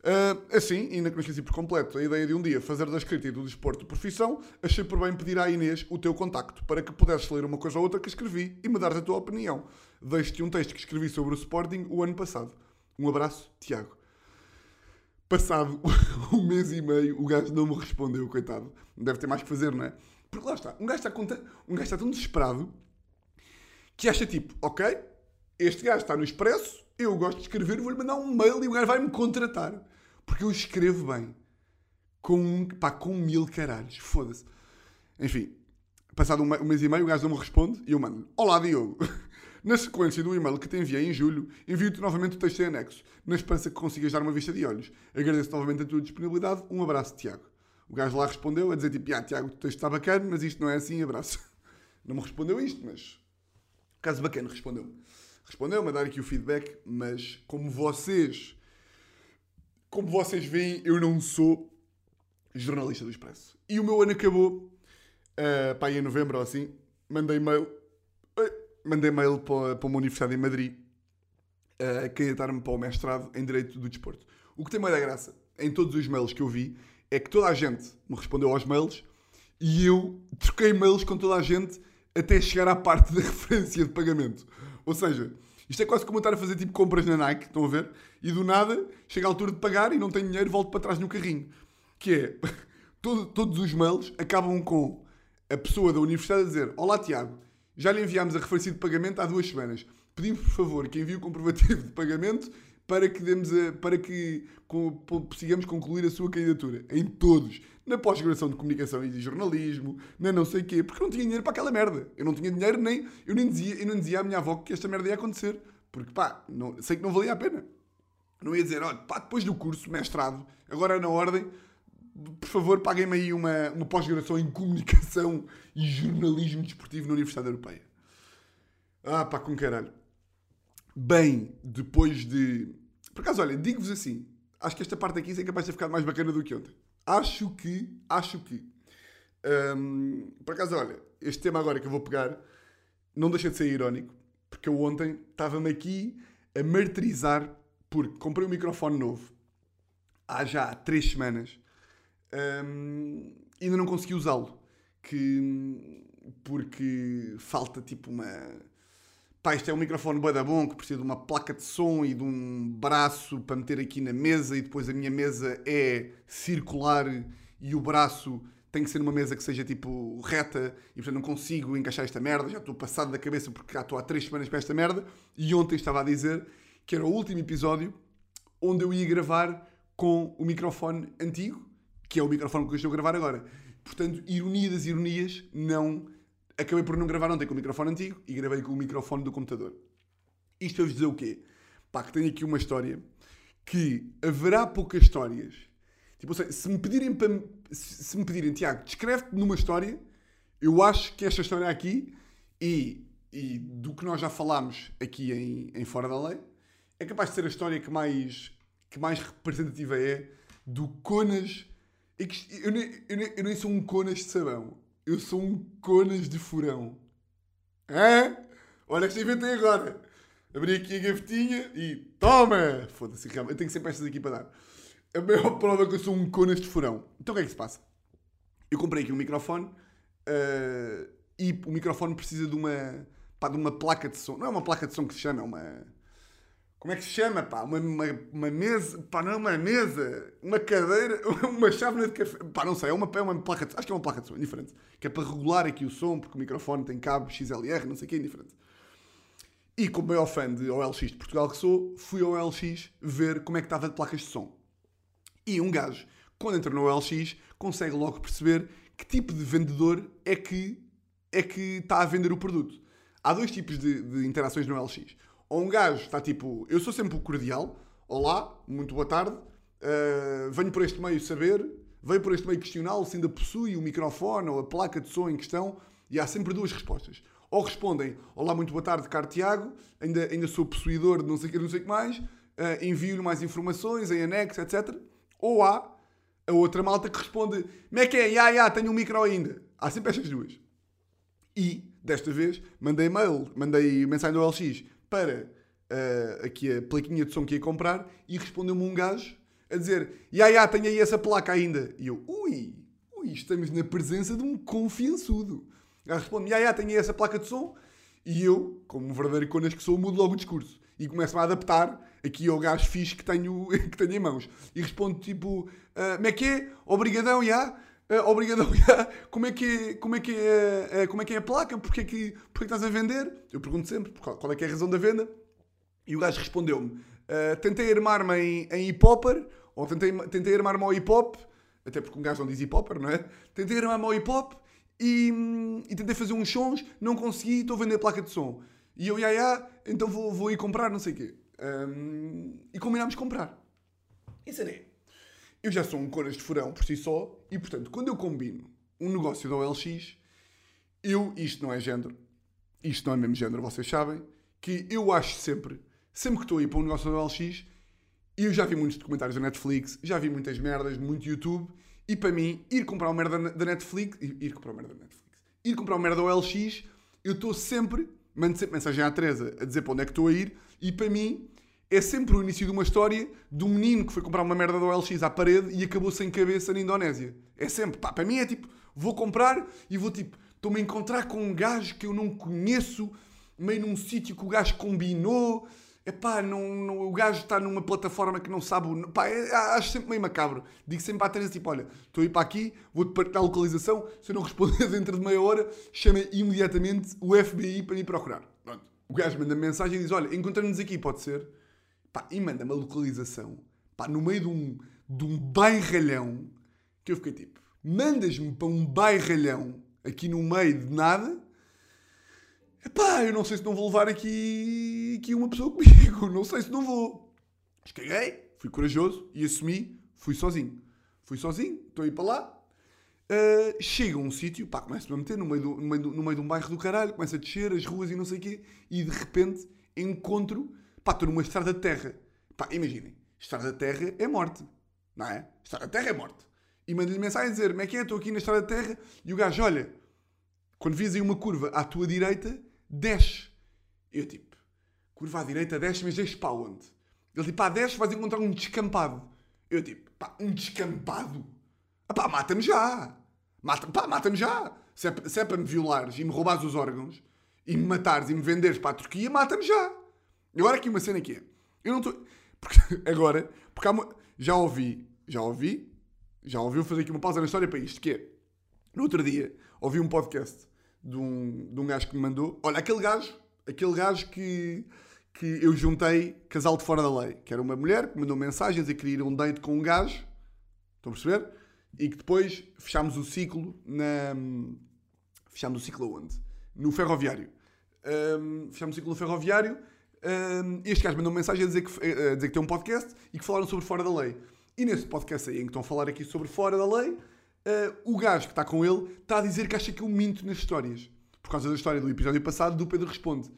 Uh, assim, ainda que não esqueci por completo a ideia de um dia fazer da escrita e do desporto profissão, achei por bem pedir à Inês o teu contacto para que pudesses ler uma coisa ou outra que escrevi e me dar a tua opinião. Deixo-te um texto que escrevi sobre o Sporting o ano passado. Um abraço, Tiago. Passado um mês e meio, o gajo não me respondeu, coitado. Deve ter mais que fazer, não é? Porque lá está, um gajo está, um gajo está tão desesperado que acha tipo, ok, este gajo está no expresso, eu gosto de escrever, vou-lhe mandar um mail e o gajo vai-me contratar. Porque eu escrevo bem. Com, pá, com mil caralhos. Foda-se. Enfim, passado um mês e meio, o gajo não me responde e eu mando Olá, Diogo. Na sequência do e-mail que te enviei em julho, envio-te novamente o texto em anexo, na esperança que consigas dar uma vista de olhos. Agradeço novamente a tua disponibilidade. Um abraço, Tiago. O gajo lá respondeu a dizer tipo, ah, Tiago, o texto está bacana, mas isto não é assim, abraço. Não me respondeu isto, mas... Caso bacana, respondeu-me. Respondeu-me a dar aqui o feedback, mas como vocês... Como vocês veem, eu não sou jornalista do Expresso. E o meu ano acabou, uh, pá, em novembro ou assim, mandei mail, uh, mandei mail para, para uma universidade em Madrid uh, a candidatar-me para o mestrado em Direito do Desporto. O que tem mais da graça, em todos os mails que eu vi, é que toda a gente me respondeu aos mails e eu troquei mails com toda a gente até chegar à parte da referência de pagamento. Ou seja, isto é quase como eu estar a fazer tipo compras na Nike, estão a ver? E do nada, chega a altura de pagar e não tenho dinheiro, volto para trás no carrinho. Que é, todo, todos os mails acabam com a pessoa da universidade a dizer Olá Tiago, já lhe enviámos a referência de pagamento há duas semanas. Pedimos, por favor, que envie o comprovativo de pagamento para que, demos a, para que consigamos concluir a sua candidatura. Em todos. Na pós-graduação de comunicação e de jornalismo, na não sei quê, porque não tinha dinheiro para aquela merda. Eu não tinha dinheiro nem. Eu nem dizia, eu não dizia à minha avó que esta merda ia acontecer. Porque pá, não, sei que não valia a pena. Não ia dizer, olha, pá, depois do curso, mestrado, agora na ordem, por favor, paguem-me aí uma, uma pós-graduação em comunicação e jornalismo desportivo na Universidade Europeia. Ah, pá, com caralho. Bem, depois de por acaso, olha, digo-vos assim, acho que esta parte aqui é capaz de ter ficado mais bacana do que ontem. Acho que, acho que. Um, por acaso, olha, este tema agora que eu vou pegar não deixa de ser irónico, porque eu ontem estava-me aqui a martirizar porque comprei um microfone novo há já três semanas um, ainda não consegui usá-lo. Que, porque falta tipo uma pá, isto é um microfone bué bom, que precisa de uma placa de som e de um braço para meter aqui na mesa e depois a minha mesa é circular e o braço tem que ser uma mesa que seja tipo reta e portanto não consigo encaixar esta merda, já estou passado da cabeça porque já estou há três semanas para esta merda e ontem estava a dizer que era o último episódio onde eu ia gravar com o microfone antigo, que é o microfone que eu estou a gravar agora. Portanto, ironia das ironias, não acabei por não gravar ontem com o microfone antigo e gravei com o microfone do computador. Isto para vos dizer o quê? Pá, que tenho aqui uma história que haverá poucas histórias. Tipo, sei, se me pedirem para. Se me pedirem, Tiago, descreve-te numa história, eu acho que esta história aqui e, e do que nós já falámos aqui em, em Fora da Lei é capaz de ser a história que mais, que mais representativa é do Conas. Eu nem, eu, nem, eu nem sou um Conas de sabão. Eu sou um conas de furão. Hã? Olha que inventei agora. Abri aqui a gavetinha e toma! Foda-se, eu tenho sempre estas aqui para dar. A maior prova que eu sou um conas de furão. Então o que é que se passa? Eu comprei aqui um microfone uh, e o microfone precisa de uma, pá, de uma placa de som. Não é uma placa de som que se chama, é uma como é que se chama, pá? Uma, uma, uma, mesa, pá, não é uma mesa, uma cadeira, uma chávena de café, pá, não sei, é uma, é uma placa de, acho que é uma placa de som, indiferente, que é para regular aqui o som, porque o microfone tem cabo XLR, não sei o que, indiferente. E como maior fã de OLX de Portugal que sou, fui ao OLX ver como é que estava de placas de som. E um gajo, quando entra no OLX, consegue logo perceber que tipo de vendedor é que, é que está a vender o produto. Há dois tipos de, de interações no OLX ou um gajo está tipo, eu sou sempre o cordial, olá, muito boa tarde, uh, venho por este meio saber, venho por este meio questioná-lo se ainda possui o microfone ou a placa de som em questão, e há sempre duas respostas. Ou respondem, olá, muito boa tarde, caro Tiago, ainda, ainda sou possuidor de não sei o que, não sei que mais, uh, envio-lhe mais informações em anexo, etc. Ou há a outra malta que responde, como é que é? Ya, ya, tenho um micro ainda. Há sempre estas duas. E, desta vez, mandei mail, mandei mensagem do LX, para uh, aqui a plaquinha de som que ia comprar e respondeu-me um gajo a dizer: Ya, ya, tenho aí essa placa ainda. E eu, ui, ui, estamos na presença de um confiançudo. Gajo responde: Ya, ya, tenho aí essa placa de som. E eu, como um verdadeiro conas que sou, mudo logo o discurso e começo-me a adaptar aqui ao gajo fixe que tenho, que tenho em mãos. E respondo tipo: uh, Como é que é? Obrigadão, já. Uh, obrigadão, já. Como é que é, como é, que é, como é, que é a placa? Porquê que, porquê que estás a vender? Eu pergunto sempre qual, é que é a razão da venda. E o gajo respondeu-me: uh, Tentei armar-me em, em hip-hopper, ou tentei, tentei armar-me ao hip-hop, até porque um gajo não diz hip-hopper, não é? Tentei armar-me ao hip-hop e, e, tentei fazer uns sons, não consegui, estou a vender a placa de som. E eu, ia, ia, então vou, vou ir comprar, não sei o quê. Um, e combinámos comprar. E será? Eu já sou um coras de furão por si só, e portanto, quando eu combino um negócio da OLX, eu, isto não é género, isto não é mesmo género, vocês sabem, que eu acho sempre, sempre que estou a ir para um negócio da OLX, eu já vi muitos documentários da Netflix, já vi muitas merdas, muito YouTube, e para mim, ir comprar uma merda da Netflix, ir comprar uma merda da Netflix, ir comprar uma merda da OLX, eu estou sempre, mando sempre mensagem à Teresa a dizer para onde é que estou a ir, e para mim, é sempre o início de uma história de um menino que foi comprar uma merda da OLX à parede e acabou sem cabeça na Indonésia. É sempre, pá, para mim é tipo, vou comprar e vou tipo, estou-me a encontrar com um gajo que eu não conheço, meio num sítio que o gajo combinou. Epá, não, não, o gajo está numa plataforma que não sabe. Pá, é, acho sempre meio macabro. Digo sempre à Teresa, tipo, olha, estou a ir para aqui, vou-te partilhar a localização. Se eu não responder dentro de meia hora, chama imediatamente o FBI para me procurar. Pronto. O gajo manda -me mensagem e diz, olha, encontramos-nos aqui, pode ser? Pá, e manda-me a localização. Pá, no meio de um, de um bairralhão, que eu fiquei tipo, mandas-me para um bairralhão aqui no meio de nada, epá, eu não sei se não vou levar aqui, aqui uma pessoa comigo, não sei se não vou. Mas caguei, fui corajoso e assumi, fui sozinho. Fui sozinho, estou a ir para lá. Uh, chega a um sítio, pá, começo-me a meter no meio, do, no, meio do, no meio de um bairro do caralho, começo a descer as ruas e não sei o quê, e de repente encontro, pá, estou numa estrada de terra. Pá, imaginem, estrada de terra é morte, não é? Estrada de terra é morte e mando-lhe mensagem a dizer: Como é que é? Estou aqui na estrada de terra. E o gajo, olha, quando vis aí uma curva à tua direita, desce. Eu tipo, curva à direita, desce, mas desce para onde? Ele tipo, pá, desce, vais encontrar um descampado. Eu tipo, pá, um descampado? Ah, pá, mata-me já. Mata, pá, mata-me já. Se é, se é para me violares e me roubares os órgãos e me matares e me venderes para a Turquia, mata-me já. Agora aqui uma cena que é. Eu não estou. Porque, agora, porque há uma, já ouvi, já ouvi já ouviu fazer aqui uma pausa na história para isto, que é, no outro dia, ouvi um podcast de um, de um gajo que me mandou, olha, aquele gajo, aquele gajo que, que eu juntei casal de fora da lei, que era uma mulher que mandou mensagens e queria ir a um date com um gajo, estão a perceber? E que depois fechámos o ciclo na... Fechámos o ciclo onde? No ferroviário. Um, fechámos o ciclo no ferroviário. Um, este gajo mandou mensagem a dizer, que, a dizer que tem um podcast e que falaram sobre fora da lei. E nesse podcast aí, em que estão a falar aqui sobre fora da lei, uh, o gajo que está com ele está a dizer que acha que eu minto nas histórias. Por causa da história do episódio passado, do Pedro responde: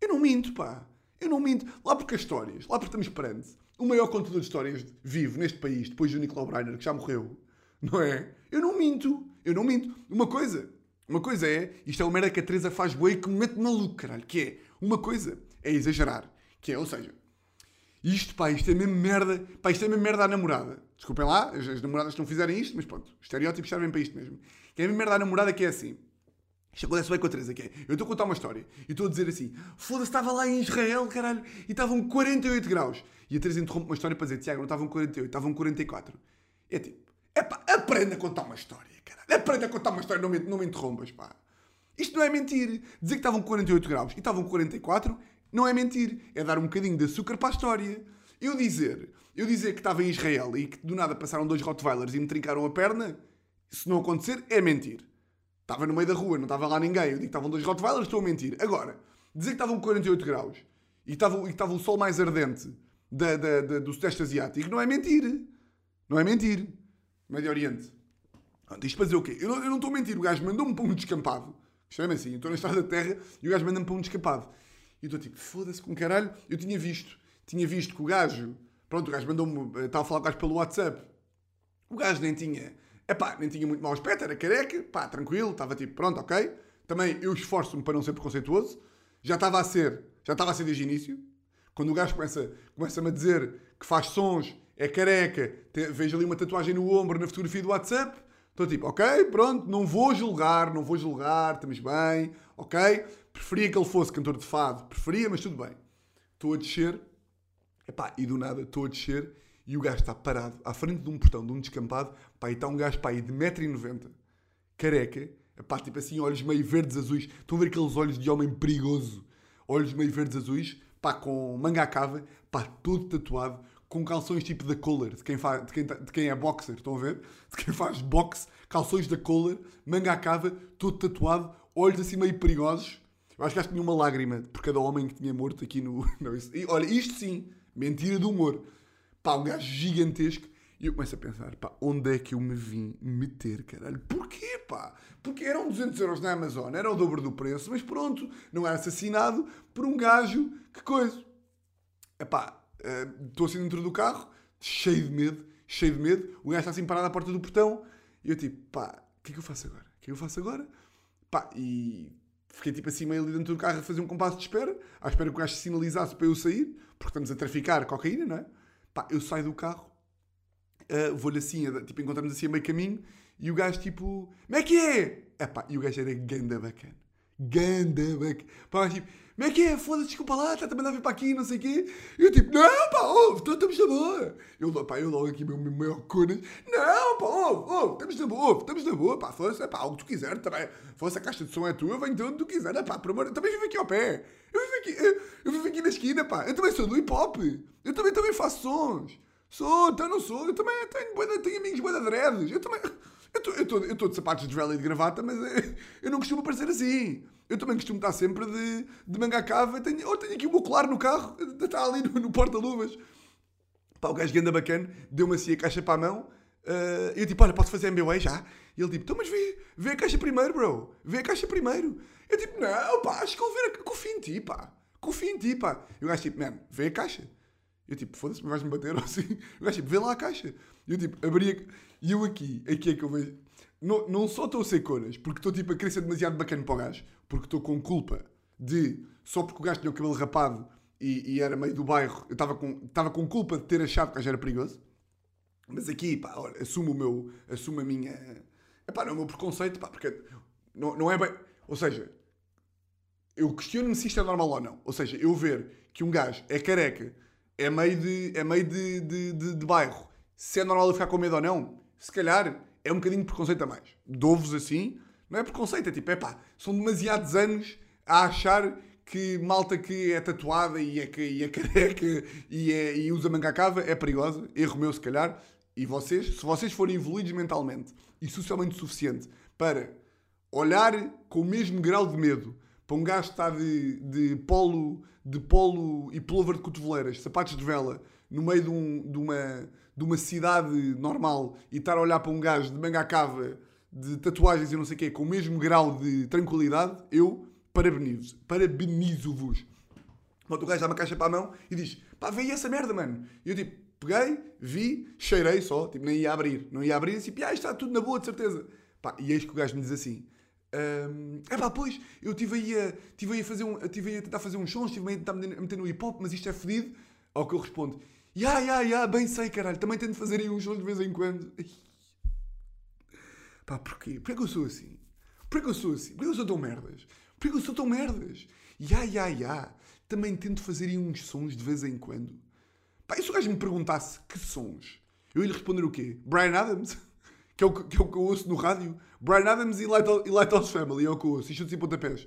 Eu não minto, pá. Eu não minto. Lá porque as histórias, lá porque estamos perante o maior contador de histórias vivo neste país, depois do Nicolau Breiner, que já morreu, não é? Eu não minto. Eu não minto. Uma coisa, uma coisa é, isto é uma merda que a Teresa faz boa e que me mete maluco, caralho, que é, uma coisa é exagerar, que é, ou seja, isto, pá, isto é mesmo merda. Pá, isto é mesmo merda à namorada. Desculpem lá, as, as namoradas não fizerem isto, mas pronto, estereótipos servem para isto mesmo. Que é mesmo merda à namorada que é assim. Isto acontece bem com a Teresa, que é. Eu estou a contar uma história e estou a dizer assim: foda-se, estava lá em Israel, caralho, e estavam 48 graus. E a Teresa interrompe uma história para dizer: Tiago, não estavam 48, estavam 44. É tipo: é pá, aprenda a contar uma história, caralho. Aprenda a contar uma história, não me, não me interrompas, pá. Isto não é mentir. Dizer que estavam 48 graus e estavam 44 não é mentir, é dar um bocadinho de açúcar para a história. Eu dizer, eu dizer que estava em Israel e que do nada passaram dois Rottweilers e me trincaram a perna, se não acontecer, é mentir. Estava no meio da rua, não estava lá ninguém. Eu digo que estavam dois Rottweilers, estou a mentir. Agora, dizer que estavam 48 graus e estava, e estava o sol mais ardente da, da, da, do Sudeste Asiático, não é mentir. Não é mentir. Médio Oriente. Pronto, isto para dizer o quê? Eu não, eu não estou a mentir. O gajo mandou-me para um descampado. Chama assim, eu estou na estrada da terra e o gajo manda-me para um descampado. E estou tipo, foda-se com caralho. Eu tinha visto, tinha visto que o gajo, pronto, o gajo mandou-me, eh, estava a falar com o gajo pelo WhatsApp. O gajo nem tinha, epá, nem tinha muito mau aspecto, era careca, pá, tranquilo, estava tipo, pronto, ok. Também eu esforço-me para não ser preconceituoso. Já estava a ser, já estava a ser desde o início. Quando o gajo começa, começa-me a dizer que faz sons, é careca, te, vejo ali uma tatuagem no ombro na fotografia do WhatsApp, estou tipo, ok, pronto, não vou julgar, não vou julgar, estamos bem, ok. Preferia que ele fosse cantor de fado, preferia, mas tudo bem. Estou a descer, epá, e do nada estou a descer e o gajo está parado à frente de um portão, de um descampado, pá, e está um gajo pá, aí de 1,90m, careca, epá, tipo assim, olhos meio verdes azuis. Estão a ver aqueles olhos de homem perigoso, olhos meio verdes azuis, pá, com manga à cava, pá, todo tatuado, com calções tipo da Kohler, de quem, faz, de, quem, de quem é boxer, estão a ver? De quem faz boxe, calções da Kohler, manga à cava, todo tatuado, olhos assim meio perigosos Eu acho que acho que tinha uma lágrima por cada homem que tinha morto aqui no. Não, isso- e, olha, isto sim, mentira do humor. Pá, um gajo gigantesco. E eu começo a pensar, pá, onde é que eu me vim meter, caralho? Porquê, pá? Porque eram 200 euros na Amazon, era o dobro do preço, mas pronto, não era assassinado por um gajo, que coisa. Epá, estou assim dentro do carro, cheio de medo, cheio de medo. O gajo está assim parado à porta do portão. E eu tipo, pá, o que é que eu faço agora? O que é que eu faço agora? Pá, e fiquei tipo assim meio ali dentro do carro a fazer um compasso de espera, à espera que o gajo sinalizasse para eu sair, porque estamos a traficar cocaína, não é? Pá, eu saio do carro, eh, vou-lhe assim, tipo, encontramos assim a meio caminho, e o gajo tipo, como é que é? E o gajo era ganda bacana. Ganda. Pá, tipo, como é que é? Foda-se, desculpa lá, está também a vir para aqui, não sei o quê. E eu tipo, não, pá, ouve, então estamos na boa. Eu, pá, eu logo aqui, meu, meu maior conas, não, pá, ouve, ouve, estamos na boa, estamos na boa, pá, foda-se, é pá, o que tu quiser também. Foda-se, a caixa de som é tua, venho de onde tu quiser, pá, por amor, eu também vivo aqui ao pé. Eu vivo aqui, eu, eu vivo aqui na esquina, pá, eu também sou do hip hop. Eu também, também faço sons. Sou, então não sou, eu também tenho, tenho amigos bué de dreads, eu também... Eu estou de sapatos de vela e de gravata, mas eh, eu não costumo parecer assim. Eu também costumo estar sempre de, de manga cava. Tenho, tenho aqui o meu colar no carro, está ali no, no porta-luvas. Pá, o gajo ganda bacana, deu-me assim a caixa para a mão. eh, eu tipo, olha, posso fazer MBA já? E ele tipo, então mas vê, vê a caixa primeiro, bro. Vê a caixa primeiro. Eu tipo, não, pá, acho que ele ver, confio em ti, pá. Confio em ti, pá. E o gajo tipo, man, vê a caixa. Eu tipo, foda-se, vais-me bater ou assim. O gajo tipo, vê lá a caixa. Eu tipo, abri a... E eu aqui, aqui é que eu vejo... Não, não só estou a ser conas, porque estou tipo a ser demasiado bacana para o gajo, porque estou com culpa de... Só porque o gajo tinha o cabelo rapado e, e era meio do bairro, eu estava com, estava com culpa de ter achado que o gajo era perigoso. Mas aqui, pá, olha, assumo o meu... Assumo a minha... Epá, não é o meu preconceito, pá, porque... Não, não é bem... Ou seja, eu questiono-me se isto é normal ou não. Ou seja, eu ver que um gajo é careca, é meio de, é meio de, de, de, de bairro, se é normal eu ficar com medo ou não, se calhar é um bocadinho preconceito a mais. Dou-vos assim, não é preconceito, é tipo, é pá, são demasiados anos a achar que malta que é tatuada e é, e é careca e, é, e usa manga cava é perigosa, erro meu se calhar, e vocês, se vocês forem evoluídos mentalmente e socialmente suficiente para olhar com o mesmo grau de medo para um gajo que está de, de polo de polo e pullover de cotoveleiras, sapatos de vela, no meio de, um- de uma, de uma cidade normal e estar a olhar para um gajo de manga à cava, de tatuagens e não sei o quê, com o mesmo grau de tranquilidade, eu parabenizo. Parabenizo-vos. Bota o gajo dá uma caixa para a mão e diz: pá, vem essa merda, mano. E eu tipo, peguei, vi, cheirei só, tipo, nem ia abrir. Não ia abrir e tipo, ah, está tudo na boa, de certeza. Pá, e eis que o gajo me diz assim: é pá, pois, eu estive aí, a, tive aí a fazer um, tive aí a tentar fazer uns sons, estive aí a tentar meter, meter no hip hop, mas isto é fedido. Ao que eu respondo: ya, ya, ya, bem sei, caralho, também tento fazer aí uns sons de vez em quando. Pá, porquê? Porquê que eu sou assim? Porquê que eu sou assim? Porquê que eu sou tão merdas? Porquê que eu sou tão merdas? Ya, ya, ya. Também tento fazer aí uns sons de vez em quando. Pá, e se o gajo me perguntasse que sons? Eu ia lhe responder o quê? Brian Adams? Que é o que, que é o que eu ouço no rádio? Brian Adams e Lighthouse Family é o que eu ouço. E chutes e pontapés.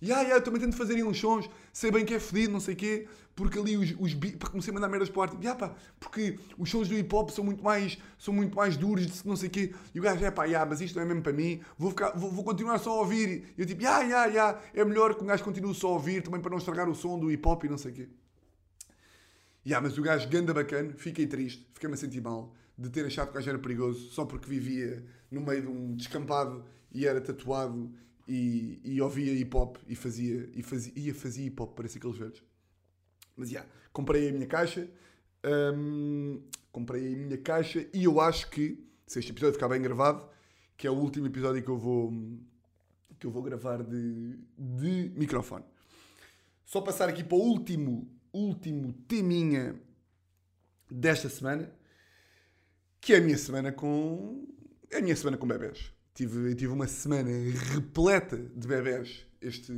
Ya, ya, eu também tento fazer aí uns sons. Sei bem que é fedido, não sei o quê. Porque ali os, os beats... Comecei a mandar merdas para o ar. Tipo, ya, pá, porque os sons do hip hop são muito mais, são muito mais duros, não sei o quê. E o gajo, é pá, ya, mas isto não é mesmo para mim. Vou, ficar, vou, vou continuar só a ouvir. E eu tipo, ya, ya, ya. É melhor que um gajo continue só a ouvir também para não estragar o som do hip hop e não sei o quê. Ya, mas o gajo ganda bacana, fiquei triste, fiquei-me a sentir mal de ter achado que o gajo era perigoso só porque vivia no meio de um descampado e era tatuado e, e ouvia hip hop e fazia, e fazia, ia fazia hip hop, parecia aqueles velhos. Mas já, comprei a minha caixa, hum, comprei a minha caixa e eu acho que, se este episódio ficar bem gravado, que é o último episódio que eu vou, que eu vou gravar de, de microfone. Só passar aqui para o último, último teminha desta semana, que é a minha semana com. É a minha semana com bebés. Tive, tive uma semana repleta de bebés este,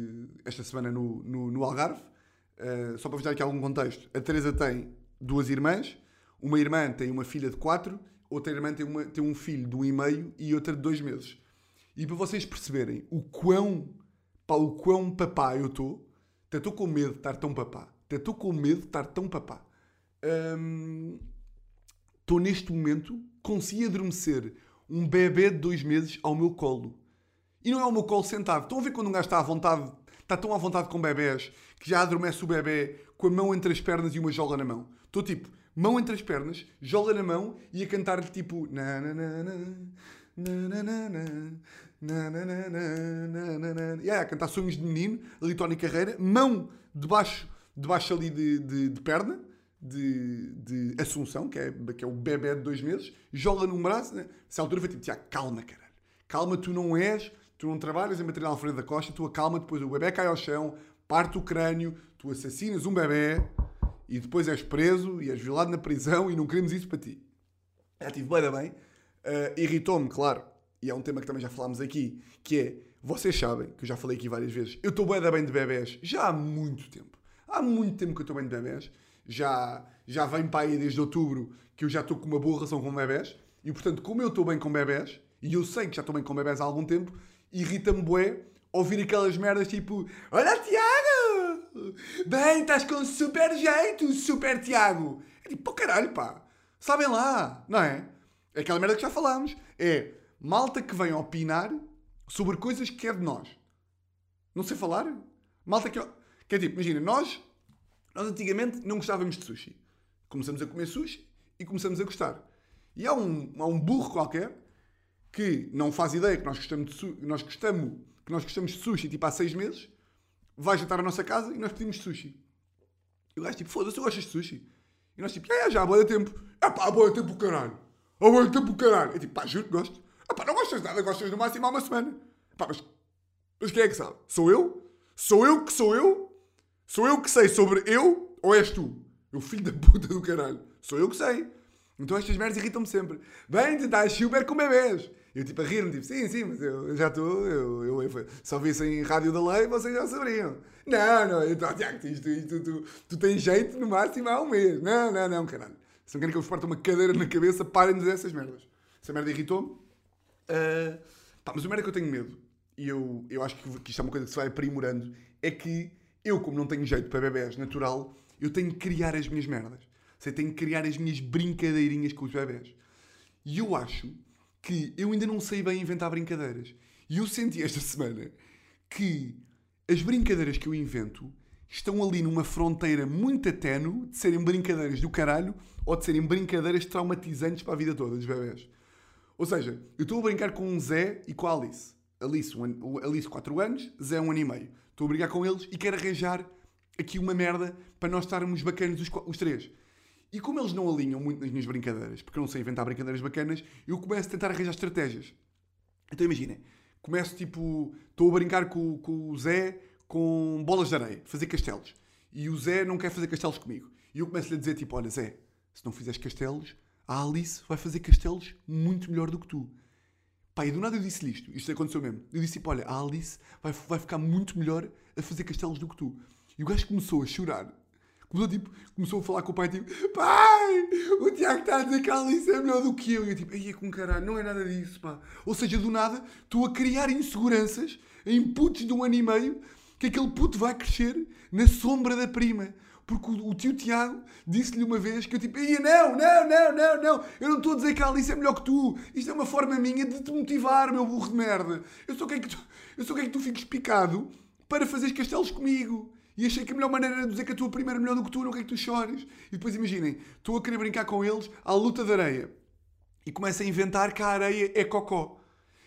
esta semana no, no, no Algarve. Uh, só para vos dar aqui algum contexto. A Teresa tem duas irmãs. Uma irmã tem uma filha de quatro. Outra irmã tem, uma, tem um filho de um e meio e outra de dois meses. E para vocês perceberem o quão, pá, o quão papá eu estou, até estou com medo de estar tão papá. Até estou com medo de estar tão papá. Estou neste momento, consegui adormecer um bebê de dois meses ao meu colo. E não é ao meu colo sentado. Estão a ver quando um gajo está à vontade, está tão à vontade com bebés que já adormece o bebê com a mão entre as pernas e uma jola na mão. Estou tipo, mão entre as pernas, jola na mão e a cantar-lhe tipo. Na, na, na, na, na, na, na, na, na, na, na, cantar sonhos de menino, ali Tony Carreira, mão debaixo, debaixo ali de, de, de perna, de, de Assunção, que é, que é o bebê de dois meses, joga num braço. Né? Essa altura foi tipo, Tiago, calma, caralho. Calma, tu não és, tu não trabalhas em material Alfredo da Costa, tu acalma, depois o bebê cai ao chão, parte o crânio, tu assassinas um bebê e depois és preso e és violado na prisão e não queremos isso para ti. Já tive bem, bem. Uh, Irritou-me, claro, e é um tema que também já falámos aqui, que é, vocês sabem, que eu já falei aqui várias vezes, eu estou bem de bebés já há muito tempo. Há muito tempo que eu estou bem de bebés. Já, já vem para aí desde outubro que eu já estou com uma boa relação com bebés. E portanto, como eu estou bem com bebés, e eu sei que já estou bem com bebés há algum tempo, irrita-me bué ouvir aquelas merdas tipo Olha Tiago! Bem, estás com super jeito, super Tiago! É tipo, pô caralho pá! Sabem lá, não é? É aquela merda que já falámos. É malta que vem opinar sobre coisas que é de nós. Não sei falar? Malta que... Que é tipo, imagina, nós, nós antigamente não gostávamos de sushi. Começamos a comer sushi e começamos a gostar. E há um, há um burro qualquer que não faz ideia que nós gostamos de, nós gostamos, que nós gostamos de sushi tipo há seis meses, vai jantar à nossa casa e nós pedimos sushi. E o gajo tipo, foda-se, eu gosto de sushi. E nós tipo, é, já há boa tempo. É pá, há boa tempo o caralho. Há boa tempo o caralho. É tipo, pá, juro que gosto. Ah pá, não gostas nada, gostas no máximo há uma semana. Pá, mas, mas quem é que sabe? Sou eu? Sou eu que sou eu? Sou eu que sei sobre eu ou és tu? Eu filho da puta do caralho. Sou eu que sei. Então estas merdas irritam-me sempre. Tu estás super com bebês. Eu tipo a rir-me, tipo, sim, sim, mas eu, já estou, eu, eu, eu, só vi isso em Rádio da Lei, vocês já sabiam. Não, não, eu estou, Tiago, isto, isto, tu, tu tens jeito no máximo há um mês. Não, não, não, caralho. Se não querem que eu vos parte uma cadeira na cabeça, parem de dizer essas merdas. Essa merda irritou-me. Uh, pá, mas o merda que eu tenho medo, e eu, eu acho que, que isto é uma coisa que se vai aprimorando, é que eu, como não tenho jeito para bebés natural, eu tenho que criar as minhas merdas. Sei, tenho que criar as minhas brincadeirinhas com os bebés. E eu acho que eu ainda não sei bem inventar brincadeiras. E eu senti esta semana que as brincadeiras que eu invento estão ali numa fronteira muito tenue de serem brincadeiras do caralho ou de serem brincadeiras traumatizantes para a vida toda dos bebés. Ou seja, eu estou a brincar com o Zé e com a Alice. Alice, um, Alice 4 anos, Zé 1 ano e meio. Estou a brigar com eles e quero arranjar aqui uma merda para nós estarmos bacanas os, os três. E como eles não alinham muito nas minhas brincadeiras, porque eu não sei inventar brincadeiras bacanas, eu começo a tentar arranjar estratégias. Então imaginem, começo tipo, estou a brincar com, com o Zé com bolas de areia, fazer castelos. E o Zé não quer fazer castelos comigo. E eu começo-lhe a dizer tipo, olha Zé, se não fizeres castelos, a Alice vai fazer castelos muito melhor do que tu. Pá, e do nada eu disse-lhe isto. Isto aconteceu mesmo. Eu disse tipo, olha, a Alice vai, vai ficar muito melhor a fazer castelos do que tu. E o gajo começou a chorar. Começou, tipo, começou a falar com o pai, tipo, pai, o Tiago está a dizer que a Alice é melhor do que eu. E eu, tipo, aí é com caralho, não é nada disso, pá. Ou seja, do nada, estou a criar inseguranças em putos de um ano e meio que aquele puto vai crescer na sombra da prima. Porque o, o tio Tiago disse-lhe uma vez que eu tipo, Ia, não, não, não, não, não, eu não estou a dizer que a Alice é melhor que tu. Isto é uma forma minha de te motivar, meu burro de merda. Eu só quero que tu, eu só quero que tu fiques picado para fazeres castelos comigo. E achei que a melhor maneira era dizer que a tua prima era melhor do que tu, não quero que tu chores. E depois imaginem, estou a querer brincar com eles à luta de areia. E começa a inventar que a areia é cocó.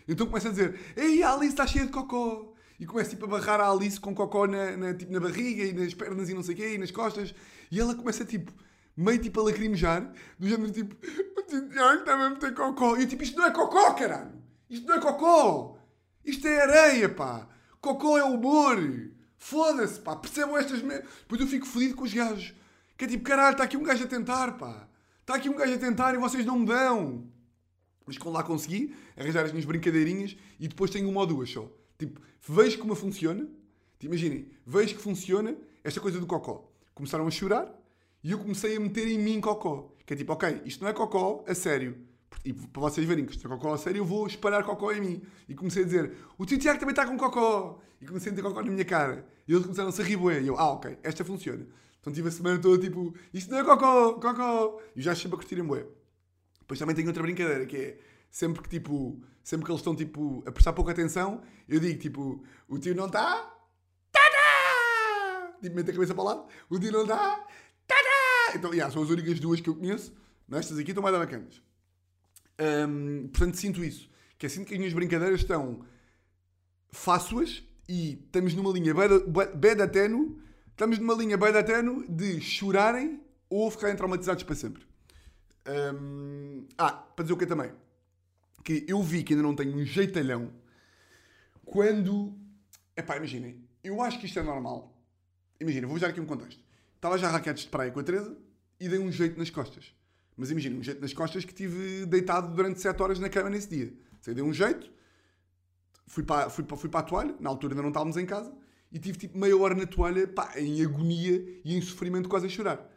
Então começa a dizer, ei, a Alice está cheia de cocó e começa tipo, a barrar a Alice com cocó na, na, tipo, na barriga e nas pernas e não sei o quê, e nas costas. E ela começa tipo, meio tipo a lacrimejar, do género tipo, o Tiago está a meter cocó. E eu tipo, isto não é cocó, caralho! Isto não é cocó! Isto é areia, pá! Cocó é humor! Foda-se, pá! Percebam estas merdas? Depois eu fico fodido com os gajos. Que é tipo, caralho, está aqui um gajo a tentar, pá! Está aqui um gajo a tentar e vocês não me dão! Mas com lá consegui arranjar as minhas brincadeirinhas e depois tenho uma ou duas só. Tipo, vejo como funciona. Tipo, imaginem, vejo que funciona esta coisa do cocó. Começaram a chorar e eu comecei a meter em mim cocó. Que é tipo, ok, isto não é cocó a sério. E para vocês verem que isto é cocó a sério, eu vou espalhar cocó em mim. E comecei a dizer, o tio Tiago também está com cocó. E comecei a meter cocó na minha cara. E eles começaram a se rir E eu, ah, ok, esta funciona. Então tive a semana toda tipo, isto não é cocó, cocó. E já sempre a curtir em bué. Depois também tenho outra brincadeira que é, sempre que tipo sempre que eles estão tipo, a prestar pouca atenção, eu digo tipo: o tio não está? Tá, tá, tipo, mete a cabeça para lado, o dia não dá, tadá! Então, yeah, são as únicas duas que eu conheço, não, estas aqui estão mais bacanas. Hum, portanto, sinto isso, que é sinto que as minhas brincadeiras estão fáceis e estamos numa linha beda ténue, estamos numa linha beda ténue de chorarem ou ficarem traumatizados para sempre. Hum, ah, para dizer o que também? Que eu vi que ainda não tenho um jeitalhão quando. Epá, imaginem, eu acho que isto é normal. Imagina, vou-vos dar aqui um contexto. Estava já a raquetes de praia com a Teresa e dei um jeito nas costas. Mas imagina, um jeito nas costas que tive deitado durante 7 horas na cama nesse dia. Sei, dei um jeito, fui para, fui, para, fui para a toalha, na altura ainda não estávamos em casa, e tive tipo meia hora na toalha, pá, em agonia e em sofrimento, quase a chorar.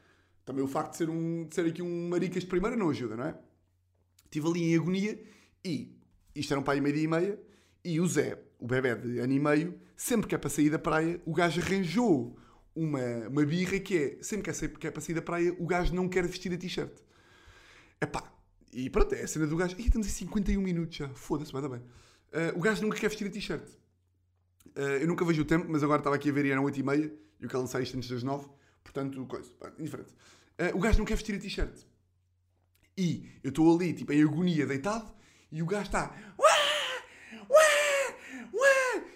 Também o facto de ser, um, de ser aqui um maricas de primeira não ajuda, não é? Estive ali em agonia e isto era um pai e meio dia e meia, e o Zé, o bebê de ano e meio, sempre que é para sair da praia, o gajo arranjou uma, uma birra que é, sempre que é, é para sair da praia, o gajo não quer vestir a t-shirt. Epá, e pronto, é a cena do gajo. Ih, estamos em 51 minutos já, foda-se, vai bem. Uh, o gajo nunca quer vestir a t-shirt. Uh, eu nunca vejo o tempo, mas agora estava aqui a ver e eram 8 e meia, e o que lançar isto antes das 9, portanto, coisa, indiferente. Uh, o gajo não quer vestir a t-shirt. E eu estou ali, tipo, em agonia, deitado, e o gajo está.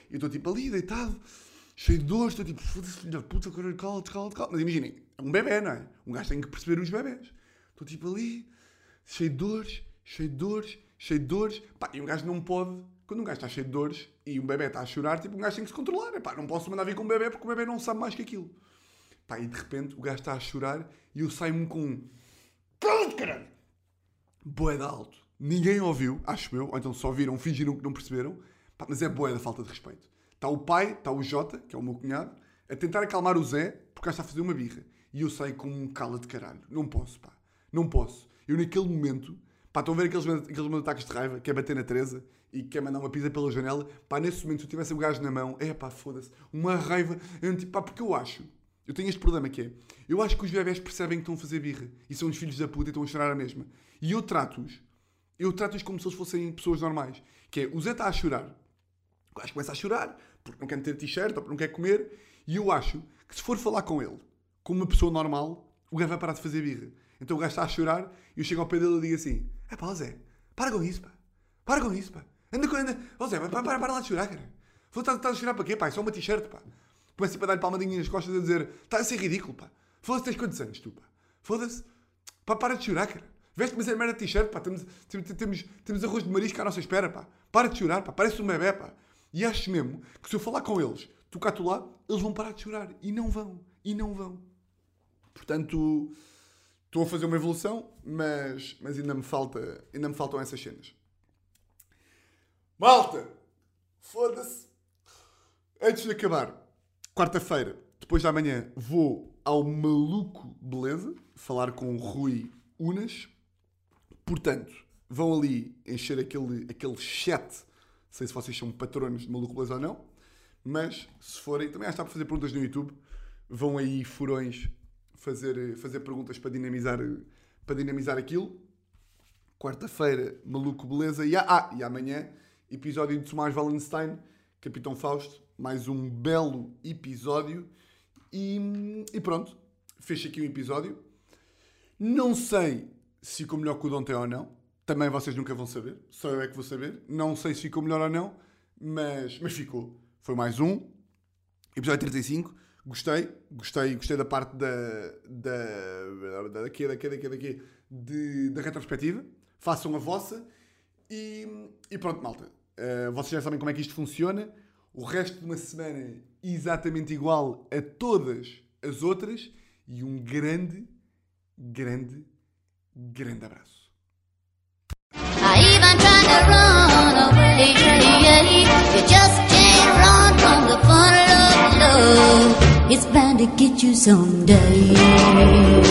Eu estou, tipo, ali, deitado, cheio de dor, estou tipo, foda-se, filho da puta, calma, calma, calma. Mas imaginem, é um bebê, não é? Um gajo tem que perceber os bebés. Estou, tipo, ali, cheio de dores, cheio de dores, cheio de dores. Pá, e um gajo não pode. Quando um gajo está cheio de dores e um bebê está a chorar, tipo, um gajo tem que se controlar. Não posso mandar vir com um bebê porque o bebê não sabe mais que aquilo. Pá, e de repente o gajo está a chorar e eu saio-me com um. Pronto, caralho! Boé de alto. Ninguém ouviu, acho eu, ou então só viram, fingiram que não perceberam. Pá, mas é boé da falta de respeito. Está o pai, está o Jota, que é o meu cunhado, a tentar acalmar o Zé, porque está a fazer uma birra. E eu saio com um cala de caralho. Não posso, pá. Não posso. Eu naquele momento Pá, estão a ver aqueles, aqueles meus ataques de raiva, que é bater na Teresa e que é mandar uma pizza pela janela. Pá, nesse momento, se eu tivesse o gajo na mão, é pá, foda-se, uma raiva. Eu, tipo, pá, porque eu acho, eu tenho este problema que é, eu acho que os bebés percebem que estão a fazer birra e são os filhos da puta e estão a chorar a mesma. E eu trato-os, eu trato-os como se eles fossem pessoas normais. Que é, o Zé está a chorar, o gajo começa a chorar porque não quer ter t-shirt ou porque não quer comer, e eu acho que se for falar com ele como uma pessoa normal, o gajo vai parar de fazer birra. Então o gajo está a chorar e eu chego ao pé dele e digo assim: É pá, Zé, para com isso, pá. Para com isso, pá. Anda com. Anda. Ó Zé, para, para, para lá de chorar, cara. Estás tá a chorar para quê, pá? É só uma t-shirt, pá. Começa tipo a dar-lhe nas costas a dizer: Está a ser ridículo, pá. Foda-se, tens quantos anos, tu, pá? Foda-se. Pá, para de chorar, cara. Veste-me essa merda de t-shirt, pá. Temos, temos, temos, temos arroz de marisco à nossa espera, pá. Para de chorar, pá. Parece um bebê, pá. E acho mesmo que se eu falar com eles, tu cá, tu lá, eles vão parar de chorar. E não vão. E não vão. Portanto. Estou a fazer uma evolução, mas, mas ainda, me falta, ainda me faltam essas cenas. Malta! Foda-se! Antes de acabar, quarta-feira, depois da manhã, vou ao Maluco Beleza falar com o Rui Unas. Portanto, vão ali encher aquele, aquele chat. Não sei se vocês são patronos de Maluco Beleza ou não, mas se forem, também acho que para fazer perguntas no YouTube. Vão aí furões fazer, fazer perguntas para dinamizar, para dinamizar aquilo. Quarta-feira, maluco, beleza. E, ah, e amanhã, episódio de Tomás Wallenstein, Capitão Fausto. Mais um belo episódio. E, e pronto, fecho aqui o episódio. Não sei se ficou melhor que o de ontem ou não. Também vocês nunca vão saber. Só eu é que vou saber. Não sei se ficou melhor ou não, mas, mas ficou. Foi mais um. Episódio 35. Gostei, gostei, gostei da parte da, da, daqui, daqui, daqui, daqui, de, da retrospectiva. Façam a vossa e, e pronto, malta. Uh, vocês já sabem como é que isto funciona. O resto de uma semana exatamente igual a todas as outras e um grande, grande, grande abraço. It's bound to get you someday.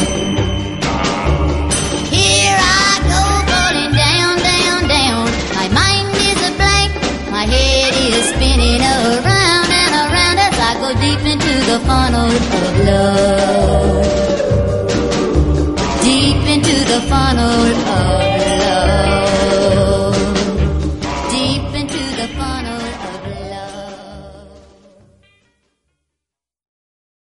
the funnel of love.